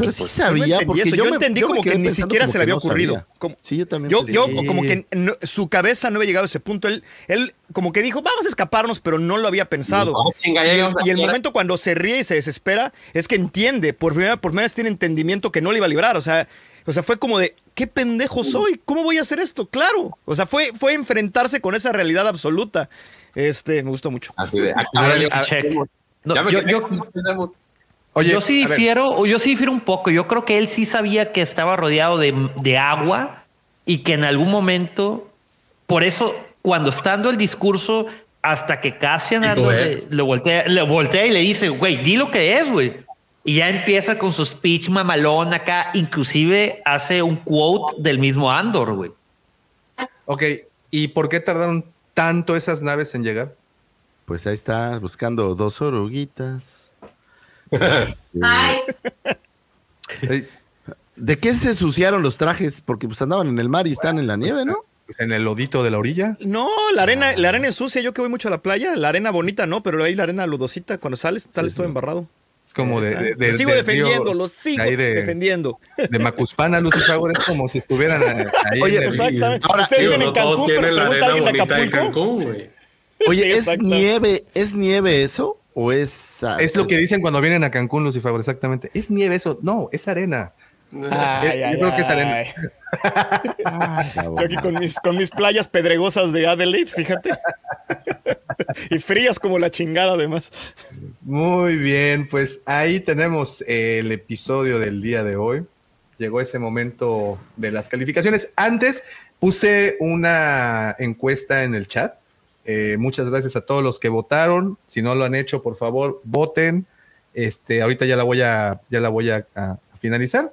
pero sí sabía, porque yo, entendí como que ni siquiera se le había ocurrido. sí, yo también. Yo, como que su cabeza no había llegado a ese punto. Él, él como que dijo, vamos a escaparnos, pero no lo había pensado. y, el momento cuando se ríe y se desespera es que entiende, por primera, por primera vez tiene entendimiento que no le iba a librar. O sea, o sea, fue como de, ¿qué pendejo soy? ¿Cómo voy a hacer esto? Claro. O sea, fue, fue enfrentarse con esa realidad absoluta. Este, me gustó mucho. Así de, yo, Oye, yo sí difiero, yo sí difiero un poco. Yo creo que él sí sabía que estaba rodeado de, de agua y que en algún momento, por eso, cuando estando el discurso, hasta que Cassian le, voltea, le voltea y le dice, güey, di lo que es, güey. Y ya empieza con su speech mamalón acá, inclusive hace un quote del mismo Andor, güey. Ok, ¿y por qué tardaron tanto esas naves en llegar? Pues ahí está, buscando dos oruguitas. ¿De qué se ensuciaron los trajes? Porque pues andaban en el mar y están en la nieve, ¿no? Pues en el lodito de la orilla. No, la arena, la arena es sucia. Yo que voy mucho a la playa, la arena bonita, ¿no? Pero ahí la arena lodosita, cuando sales, sales todo embarrado. Es como de, Lo sigo defendiendo, lo sigo defendiendo. De Macuspana, Lucifer, es como si estuvieran ahí. Oye, exactamente. Ahora, Ustedes viven en Cancún, pero la arena alguien de Acapulco. Cancún, güey. Oye, ¿es nieve, ¿es nieve eso? ¿O es.? Es lo que dicen cuando vienen a Cancún, Lucifer, exactamente. ¿Es nieve eso? No, es arena. Ay, yo creo que es arena. yo aquí con mis, con mis playas pedregosas de Adelaide, fíjate. y frías como la chingada, además. Muy bien, pues ahí tenemos el episodio del día de hoy. Llegó ese momento de las calificaciones. Antes puse una encuesta en el chat eh, muchas gracias a todos los que votaron. Si no lo han hecho, por favor, voten. Este, ahorita ya la voy a, ya la voy a, finalizar.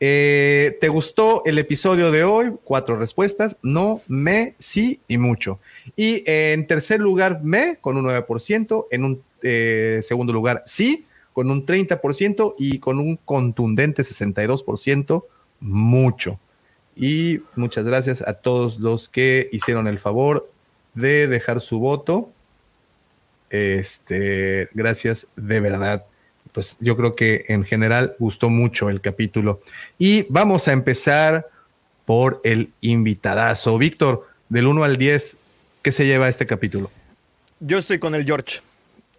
Eh, ¿Te gustó el episodio de hoy? Cuatro respuestas. No, me, sí y mucho. Y en tercer lugar, me, con un 9%. En un eh, segundo lugar, sí, con un 30%. Y con un contundente 62%, mucho. Y muchas gracias a todos los que hicieron el favor de dejar su voto. Este, gracias de verdad. Pues yo creo que en general gustó mucho el capítulo. Y vamos a empezar por el invitadazo. Víctor, del 1 al 10, ¿qué se lleva este capítulo? Yo estoy con el George.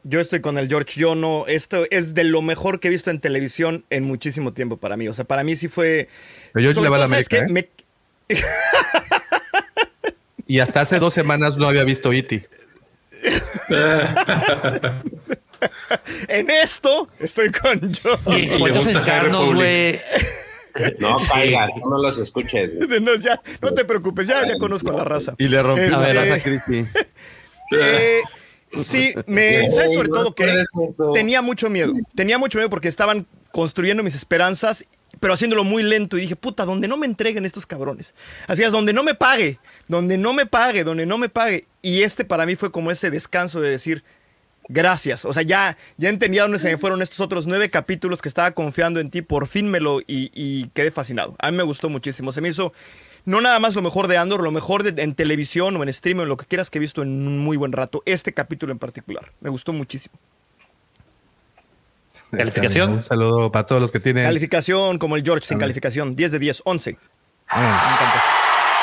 Yo estoy con el George. Yo no, esto es de lo mejor que he visto en televisión en muchísimo tiempo para mí. O sea, para mí sí fue. Pero George le va a la América, ¿eh? Y hasta hace dos semanas no había visto Iti. E en esto estoy con yo. No caigas, no los escuches. No, ya, no te preocupes, ya, ya conozco la raza. Y le rompí la raza a Cristi. Eh, sí, me sabes sobre todo que tenía mucho miedo. Tenía mucho miedo porque estaban construyendo mis esperanzas pero haciéndolo muy lento. Y dije, puta, donde no me entreguen estos cabrones. Así es, donde no me pague, donde no me pague, donde no me pague. Y este para mí fue como ese descanso de decir, gracias. O sea, ya, ya entendía dónde se me fueron estos otros nueve capítulos que estaba confiando en ti. Por fin me lo y, quedé fascinado. A mí me gustó muchísimo. Se me hizo no nada más lo mejor de Andor, lo mejor en televisión o en stream o en lo que quieras que he visto en un muy buen rato. Este capítulo en particular. Me gustó muchísimo. ¿Calificación? Un saludo para todos los que tienen. Calificación como el George, sin calificación. 10 de 10, 11.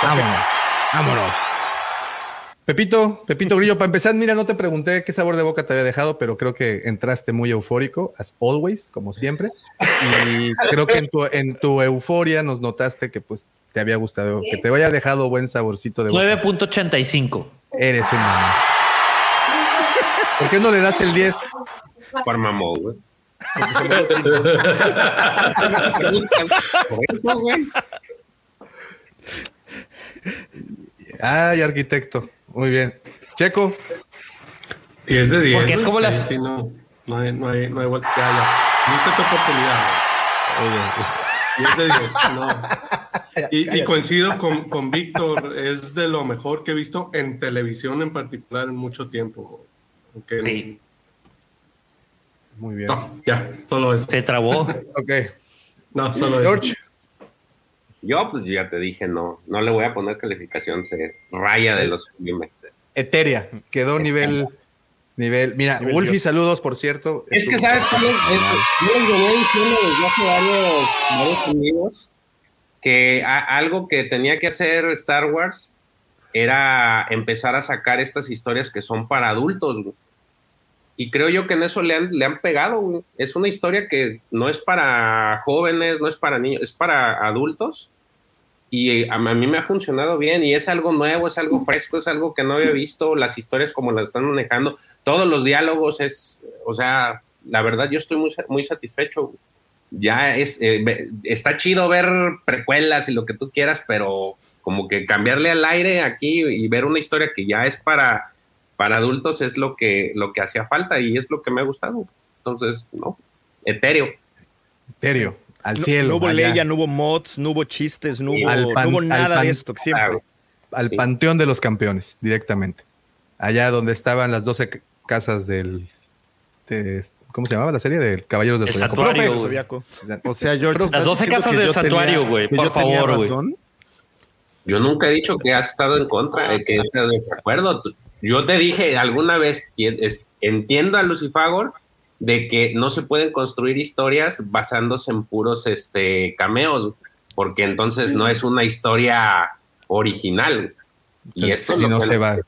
Vámonos. Vámonos. Pepito, Pepito Grillo, para empezar, mira, no te pregunté qué sabor de boca te había dejado, pero creo que entraste muy eufórico, as always, como siempre. Y creo que en tu, en tu euforia nos notaste que pues te había gustado, que te había dejado buen saborcito de boca. 9.85. Eres un mamá. ¿Por qué no le das el 10? Parmamol, güey. Ay, arquitecto. Muy bien. Checo. 10 de 10. Porque es como las. Sí, no, no hay, no hay, no hay vuelta. Ya, ya. Viste tu oportunidad. 10 de 10. No. Y, y coincido con, con Víctor. Es de lo mejor que he visto en televisión en particular en mucho tiempo. Aunque sí. Muy bien. No, ya, solo eso. Se trabó. ok. No, solo George. eso. Yo, pues ya te dije, no, no le voy a poner calificación, se raya de los Eteria, quedó nivel. Nivel, mira, Wolfie, saludos, por cierto. Es que sabes cómo yo lo diciendo desde hace varios, varios amigos que algo que tenía que hacer Star Wars era empezar a sacar estas historias que son para adultos. Güey. Y creo yo que en eso le han, le han pegado. Es una historia que no es para jóvenes, no es para niños, es para adultos. Y a, mí me ha funcionado bien y es algo nuevo, es algo fresco, es algo que no había visto. Las historias como las están manejando, todos los diálogos es, o sea, la verdad yo estoy muy, muy satisfecho. Ya es, eh, está chido ver precuelas y lo que tú quieras, pero como que cambiarle al aire aquí y ver una historia que ya es para, para adultos es lo que, lo que hacía falta y es lo que me ha gustado. Entonces, no, etéreo. Etéreo, al cielo. No hubo leya, no hubo mods, no hubo chistes, no hubo, nada de esto siempre. Al panteón de los campeones, directamente. Allá donde estaban las 12 casas del. ¿Cómo se llamaba la serie? Del Caballeros del Zodiaco. O sea, yo. Las 12 casas del santuario, güey. Por favor, güey. Yo nunca he dicho que has estado en contra, de que estado de acuerdo. Yo te dije alguna vez, entiendo a Lucifagor de que no se pueden construir historias basándose en puros este, cameos, porque entonces no es una historia original. y esto si no se va,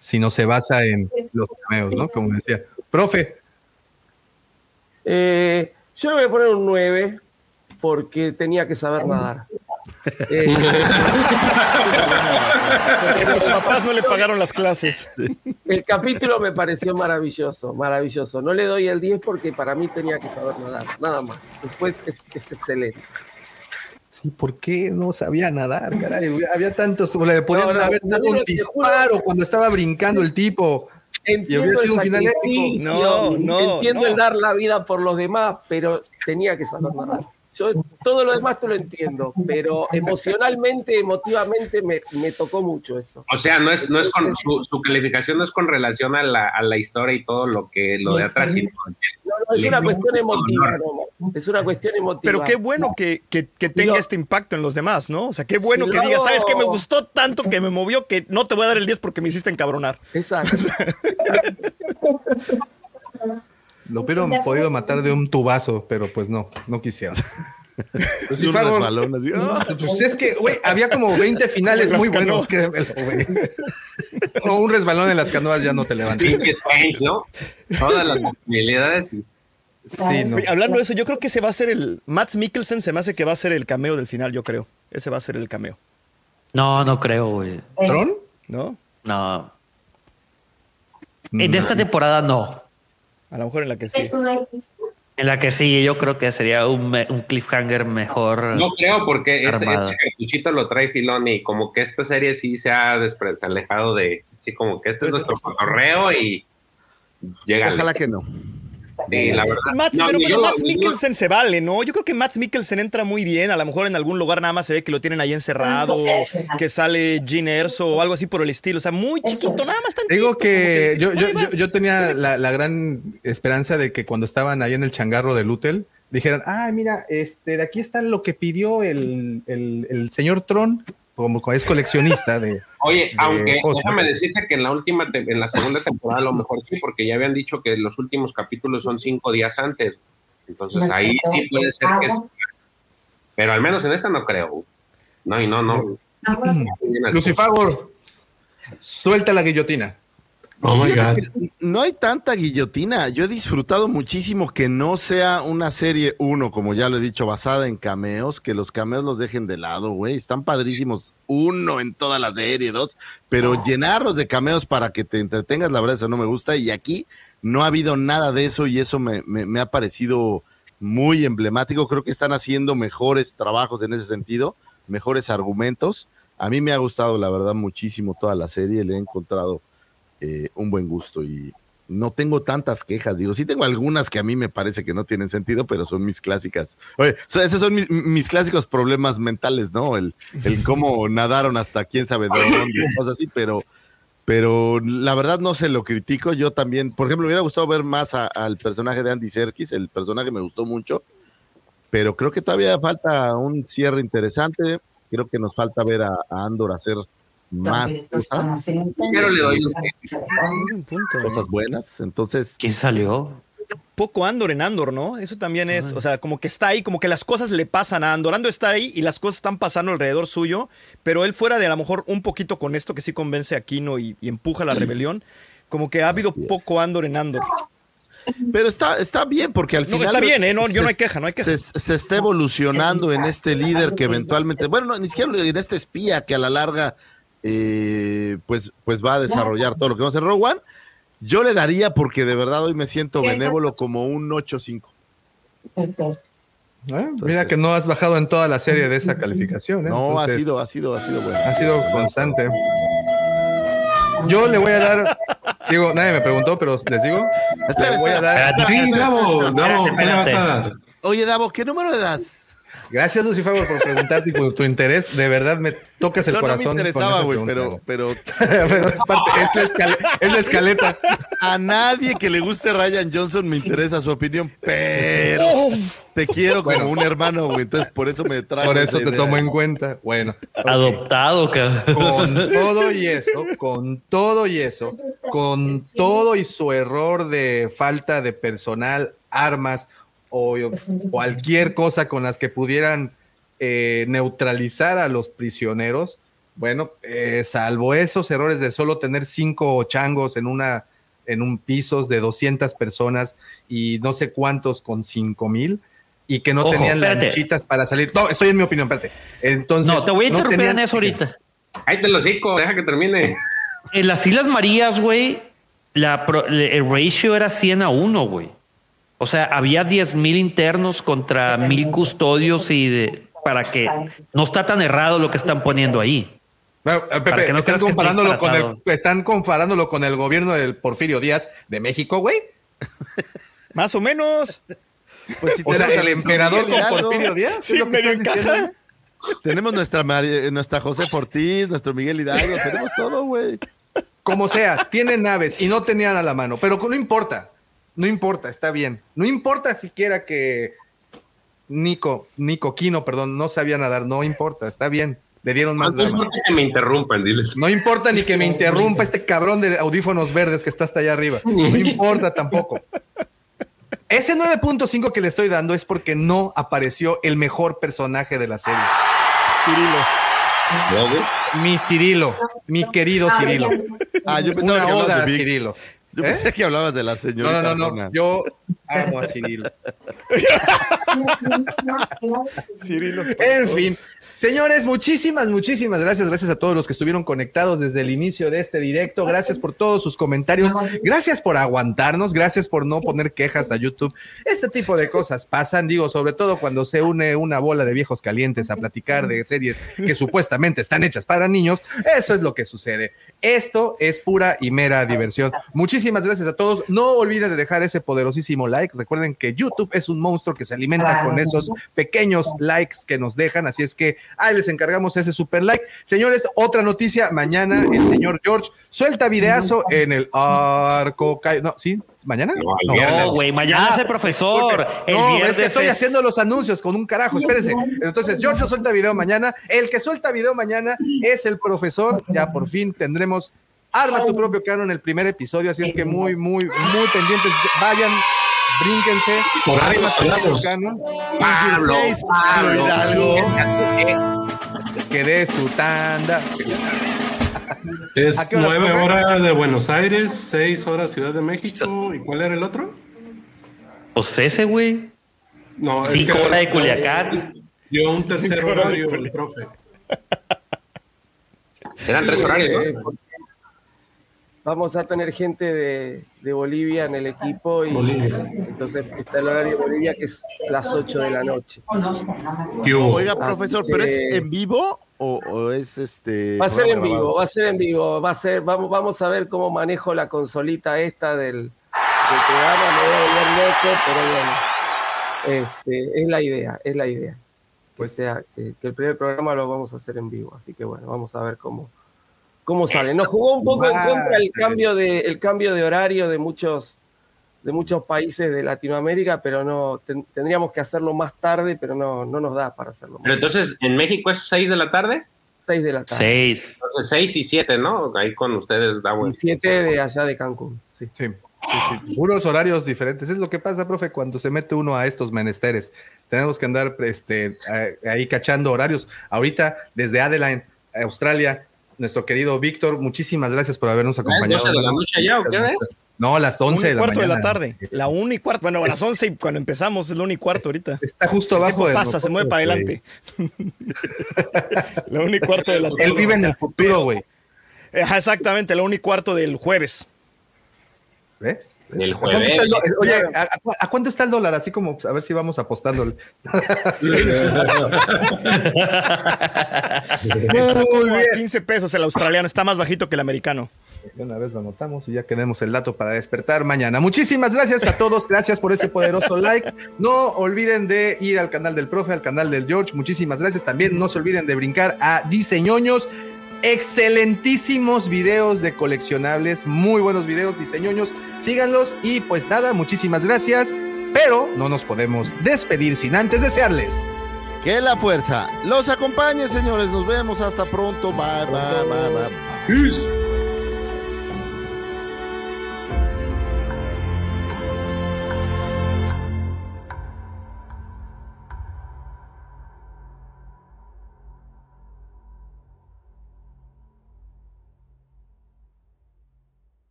si no se basa en los cameos, ¿no? Como decía. Profe. Eh, yo le voy a poner un 9 porque tenía que saber nadar. Eh, los papás no le pagaron las clases. El capítulo me pareció maravilloso, maravilloso. No le doy el 10 porque para mí tenía que saber nadar, nada más. Después es, excelente. Sí, ¿por qué no sabía nadar? había tantos, le podían haber dado un disparo cuando estaba brincando el tipo. Entiendo y un final épico. No, no. Entiendo el dar la vida por los demás, pero tenía que saber nadar. Yo todo lo demás te lo entiendo, pero emocionalmente, emotivamente me, tocó mucho eso. O sea, no es, no es con su, calificación no es con relación a la, a la, historia y todo lo que lo de atrás. No, no, es una cuestión emotiva, es una cuestión emotiva. Pero qué bueno que, que, tenga este impacto en los demás, ¿no? O sea, qué bueno que digas, sabes que me gustó tanto que me movió que no te voy a dar el 10 porque me hiciste encabronar. Exacto. Lo hubieran podido matar de un tubazo, pero pues no, no quisieron. Pues, ¡ah! pues es que, güey, había como 20 finales muy buenos, güey. o un resbalón en las canoas ya no te levantas. ¿no? Todas las posibilidades. Sí, no. Hablando de eso, yo creo que ese va a ser el. Matt Mikkelsen se me hace que va a ser el cameo del final, yo creo. Ese va a ser el cameo. No, no creo, güey. ¿Tron? ¿No? No. En esta temporada no. A lo mejor en la que sí. En la que sí, yo creo que sería un, cliffhanger mejor. No creo, porque ese, ese lo trae Filoni y como que esta serie sí se ha alejado de. Sí, como que este es pues nuestro correo y llega. Ojalá que no la verdad. pero, Max Mikkelsen se vale, ¿no? Yo creo que Max Mikkelsen entra muy bien. A lo mejor en algún lugar nada más se ve que lo tienen ahí encerrado, que sale Gene Erso o algo así por el estilo. O sea, muy chiquito, nada más tan Digo que, yo, yo, yo, tenía la, gran esperanza de que cuando estaban ahí en el changarro de Lutel, dijeran, ah, mira, este, de aquí está lo que pidió el, el, el señor Tron como es coleccionista de. Oye, aunque déjame decirte que en la última, en la segunda temporada a lo mejor sí, porque ya habían dicho que los últimos capítulos son cinco días antes. Entonces ahí sí puede ser que. Pero al menos en esta no creo. No, y no, no. Lucifagor, suelta la guillotina. Oh my God. No hay tanta guillotina. Yo he disfrutado muchísimo que no sea una serie uno, como ya lo he dicho, basada en cameos, que los cameos los dejen de lado, güey. Están padrísimos. Uno en toda la serie, dos, pero llenarlos de cameos para que te entretengas, la verdad, eso no me gusta. Y aquí no ha habido nada de eso y eso me, me ha parecido muy emblemático. Creo que están haciendo mejores trabajos en ese sentido, mejores argumentos. A mí me ha gustado, la verdad, muchísimo toda la serie. Le he encontrado eh, un buen gusto y no tengo tantas quejas, digo, sí tengo algunas que a mí me parece que no tienen sentido, pero son mis clásicas. Oye, esos son mis, clásicos problemas mentales, ¿no? El, el cómo nadaron hasta quién sabe dónde, cosas así, pero, pero la verdad no se lo critico. Yo también, por ejemplo, me hubiera gustado ver más al personaje de Andy Serkis, el personaje me gustó mucho, pero creo que todavía falta un cierre interesante. Creo que nos falta ver a Andor hacer más cosas. Pero le doy cosas buenas. Entonces. ¿Quién salió? Poco Andor en Andor, ¿no? Eso también es, o sea, como que está ahí, como que las cosas le pasan a Andor. Andor está ahí y las cosas están pasando alrededor suyo, pero él fuera de a lo mejor un poquito con esto que sí convence a Kino y, empuja la rebelión, como que ha habido poco Andor en Andor. Pero está, está bien, porque al final. está bien, ¿eh? No, yo no hay queja, no hay queja. Se, está evolucionando en este líder que eventualmente. Bueno, ni siquiera en este espía que a la larga eh, pues, pues va a desarrollar todo lo que vamos a hacer Rogue One. Yo le daría, porque de verdad hoy me siento benévolo, como un 8-5. mira que no has bajado en toda la serie de esa calificación. ¿eh? No, ha sido, ha sido, ha sido bueno. Ha sido constante. Yo le voy a dar, digo, nadie me preguntó, pero les digo, espera, le voy a dar. Sí, Davo, Davo, ¿qué le vas a dar? Oye, Davo, ¿qué número le das? Gracias, Lucifer, por preguntarte y por tu interés. De verdad me tocas el corazón. No me interesaba, güey, pero, pero... pero es parte, es la, escaleta, es la escaleta. A nadie que le guste Ryan Johnson me interesa su opinión, pero te quiero como un hermano, güey. Entonces, por eso me trajo. Por eso te tomo en cuenta. Bueno. Adoptado, cabrón. Con todo y eso, con todo y eso, con todo y su error de falta de personal, armas, o cualquier cosa con las que pudieran eh, neutralizar a los prisioneros. Bueno, eh, salvo esos errores de solo tener cinco changos en una en un piso de 200 personas y no sé cuántos con cinco mil y que no tenían lanchitas para salir. No, estoy en mi opinión, espérate. Entonces, no, te voy a interrumpir en eso ahorita. Ahí te lo cico, deja que termine. En las Islas Marías, güey, la, el ratio era 100 a 1, güey. O sea, había 10 mil internos contra mil custodios y de, para que no está tan errado lo que están poniendo ahí. Eh, Pepe, están, comparándolo con el, están comparándolo con el gobierno del Porfirio Díaz de México, güey. Más o menos. Pues si o sea, el emperador con Porfirio Díaz. Sí, lo que Tenemos nuestra, nuestra José Ortiz, nuestro Miguel Hidalgo, tenemos todo, güey. Como sea, tienen naves y no tenían a la mano, pero no importa. No importa, está bien. No importa siquiera que Nico, Nico Quino, perdón, no sabía nadar, no importa, está bien. Le dieron más No importa que me interrumpan, diles. No importa ni que me interrumpa este cabrón de audífonos verdes que está hasta allá arriba. No importa tampoco. Ese 9.5 que le estoy dando es porque no apareció el mejor personaje de la serie. Cirilo. Mi Cirilo, mi querido Cirilo. Ah, yo pensaba Una oda a Cirilo. Yo pensé ¿Eh? que hablabas de la señora. No, no, no, Yo amo a Cirilo. Cirilo. En fin, Señores, muchísimas, muchísimas gracias. Gracias a todos los que estuvieron conectados desde el inicio de este directo. Gracias por todos sus comentarios. Gracias por aguantarnos. Gracias por no poner quejas a YouTube. Este tipo de cosas pasan, digo, sobre todo cuando se une una bola de viejos calientes a platicar de series que supuestamente están hechas para niños. Eso es lo que sucede. Esto es pura y mera diversión. Muchísimas gracias a todos. No olviden de dejar ese poderosísimo like. Recuerden que YouTube es un monstruo que se alimenta con esos pequeños likes que nos dejan. Así es que Ahí les encargamos ese super like. Señores, otra noticia. Mañana el señor George suelta videazo en el arco. No, ¿sí? ¿Mañana? No, güey, mañana es el profesor. no, es que estoy haciendo los anuncios con un carajo, espérense. Entonces, George suelta video mañana. El que suelta video mañana es el profesor. Ya por fin tendremos Arma tu propio canon el primer episodio, así es que muy, muy, muy pendientes. Vayan, brínquense. Por arriba canon. Pablo, Pablo Hidalgo. Que dé su tanda. Es nueve horas de Buenos Aires, seis horas Ciudad de México. ¿Y cuál era el otro? Pues ese, güey. No, Cinco horas de Culiacán. Dio un tercer horario el profe. Eran tres horarios, vamos a tener gente de, Bolivia en el equipo y entonces está el horario de Bolivia que es las 8 de la noche. Oiga, profesor, ¿pero es en vivo o, es este? Va a ser en vivo, va a ser en vivo, va a ser, vamos, vamos a ver cómo manejo la consolita esta del, programa, me voy a volver loco, pero bueno, este, es la idea, es la idea. Pues sea, que el primer programa lo vamos a hacer en vivo, así que bueno, vamos a ver cómo cómo sale. Nos jugó un poco en contra el cambio de, el cambio de horario de muchos, de muchos países de Latinoamérica, pero no tendríamos que hacerlo más tarde, pero no, no nos da para hacerlo. Pero entonces, ¿en México es 6 de la tarde? 6 de la tarde. 6. Entonces 6 y 7, ¿no? Ahí con ustedes da bueno. Y 7 de allá de Cancún, sí. Sí. Sí, Unos horarios diferentes. Es lo que pasa, profe, cuando se mete uno a estos menesteres. Tenemos que andar este, ahí cachando horarios. Ahorita, desde Adeline, Australia, nuestro querido Víctor, muchísimas gracias por habernos acompañado. de la noche ya o qué es? No, a las 11 de la cuarto de la tarde. La 1 y cuarto. Bueno, a las 11 cuando empezamos es la 1 y cuarto ahorita. Está justo abajo de pasa, se mueve para adelante. la 1 y cuarto de la tarde. Él vive en el futuro, güey. Exactamente, la 1 y cuarto del jueves. ¿Ves? El ¿A cuánto jueves. está el do- Oye, ¿a, a- a cuánto está el dólar? Así como, a ver si vamos apostando. Sí. Está como Muy a bien. 15 pesos el australiano, está más bajito que el americano. Una vez lo anotamos y ya tenemos el dato para despertar mañana. Muchísimas gracias a todos, gracias por ese poderoso like. No olviden de ir al canal del profe, al canal del George. Muchísimas gracias. También no se olviden de brincar a Diseñoños. Excelentísimos videos de coleccionables, muy buenos videos, Diseñoños. Síganlos y pues nada, muchísimas gracias. Pero no nos podemos despedir sin antes desearles. Que la fuerza los acompañe, señores. Nos vemos hasta pronto. Bye, bye, bye, bye. Peace.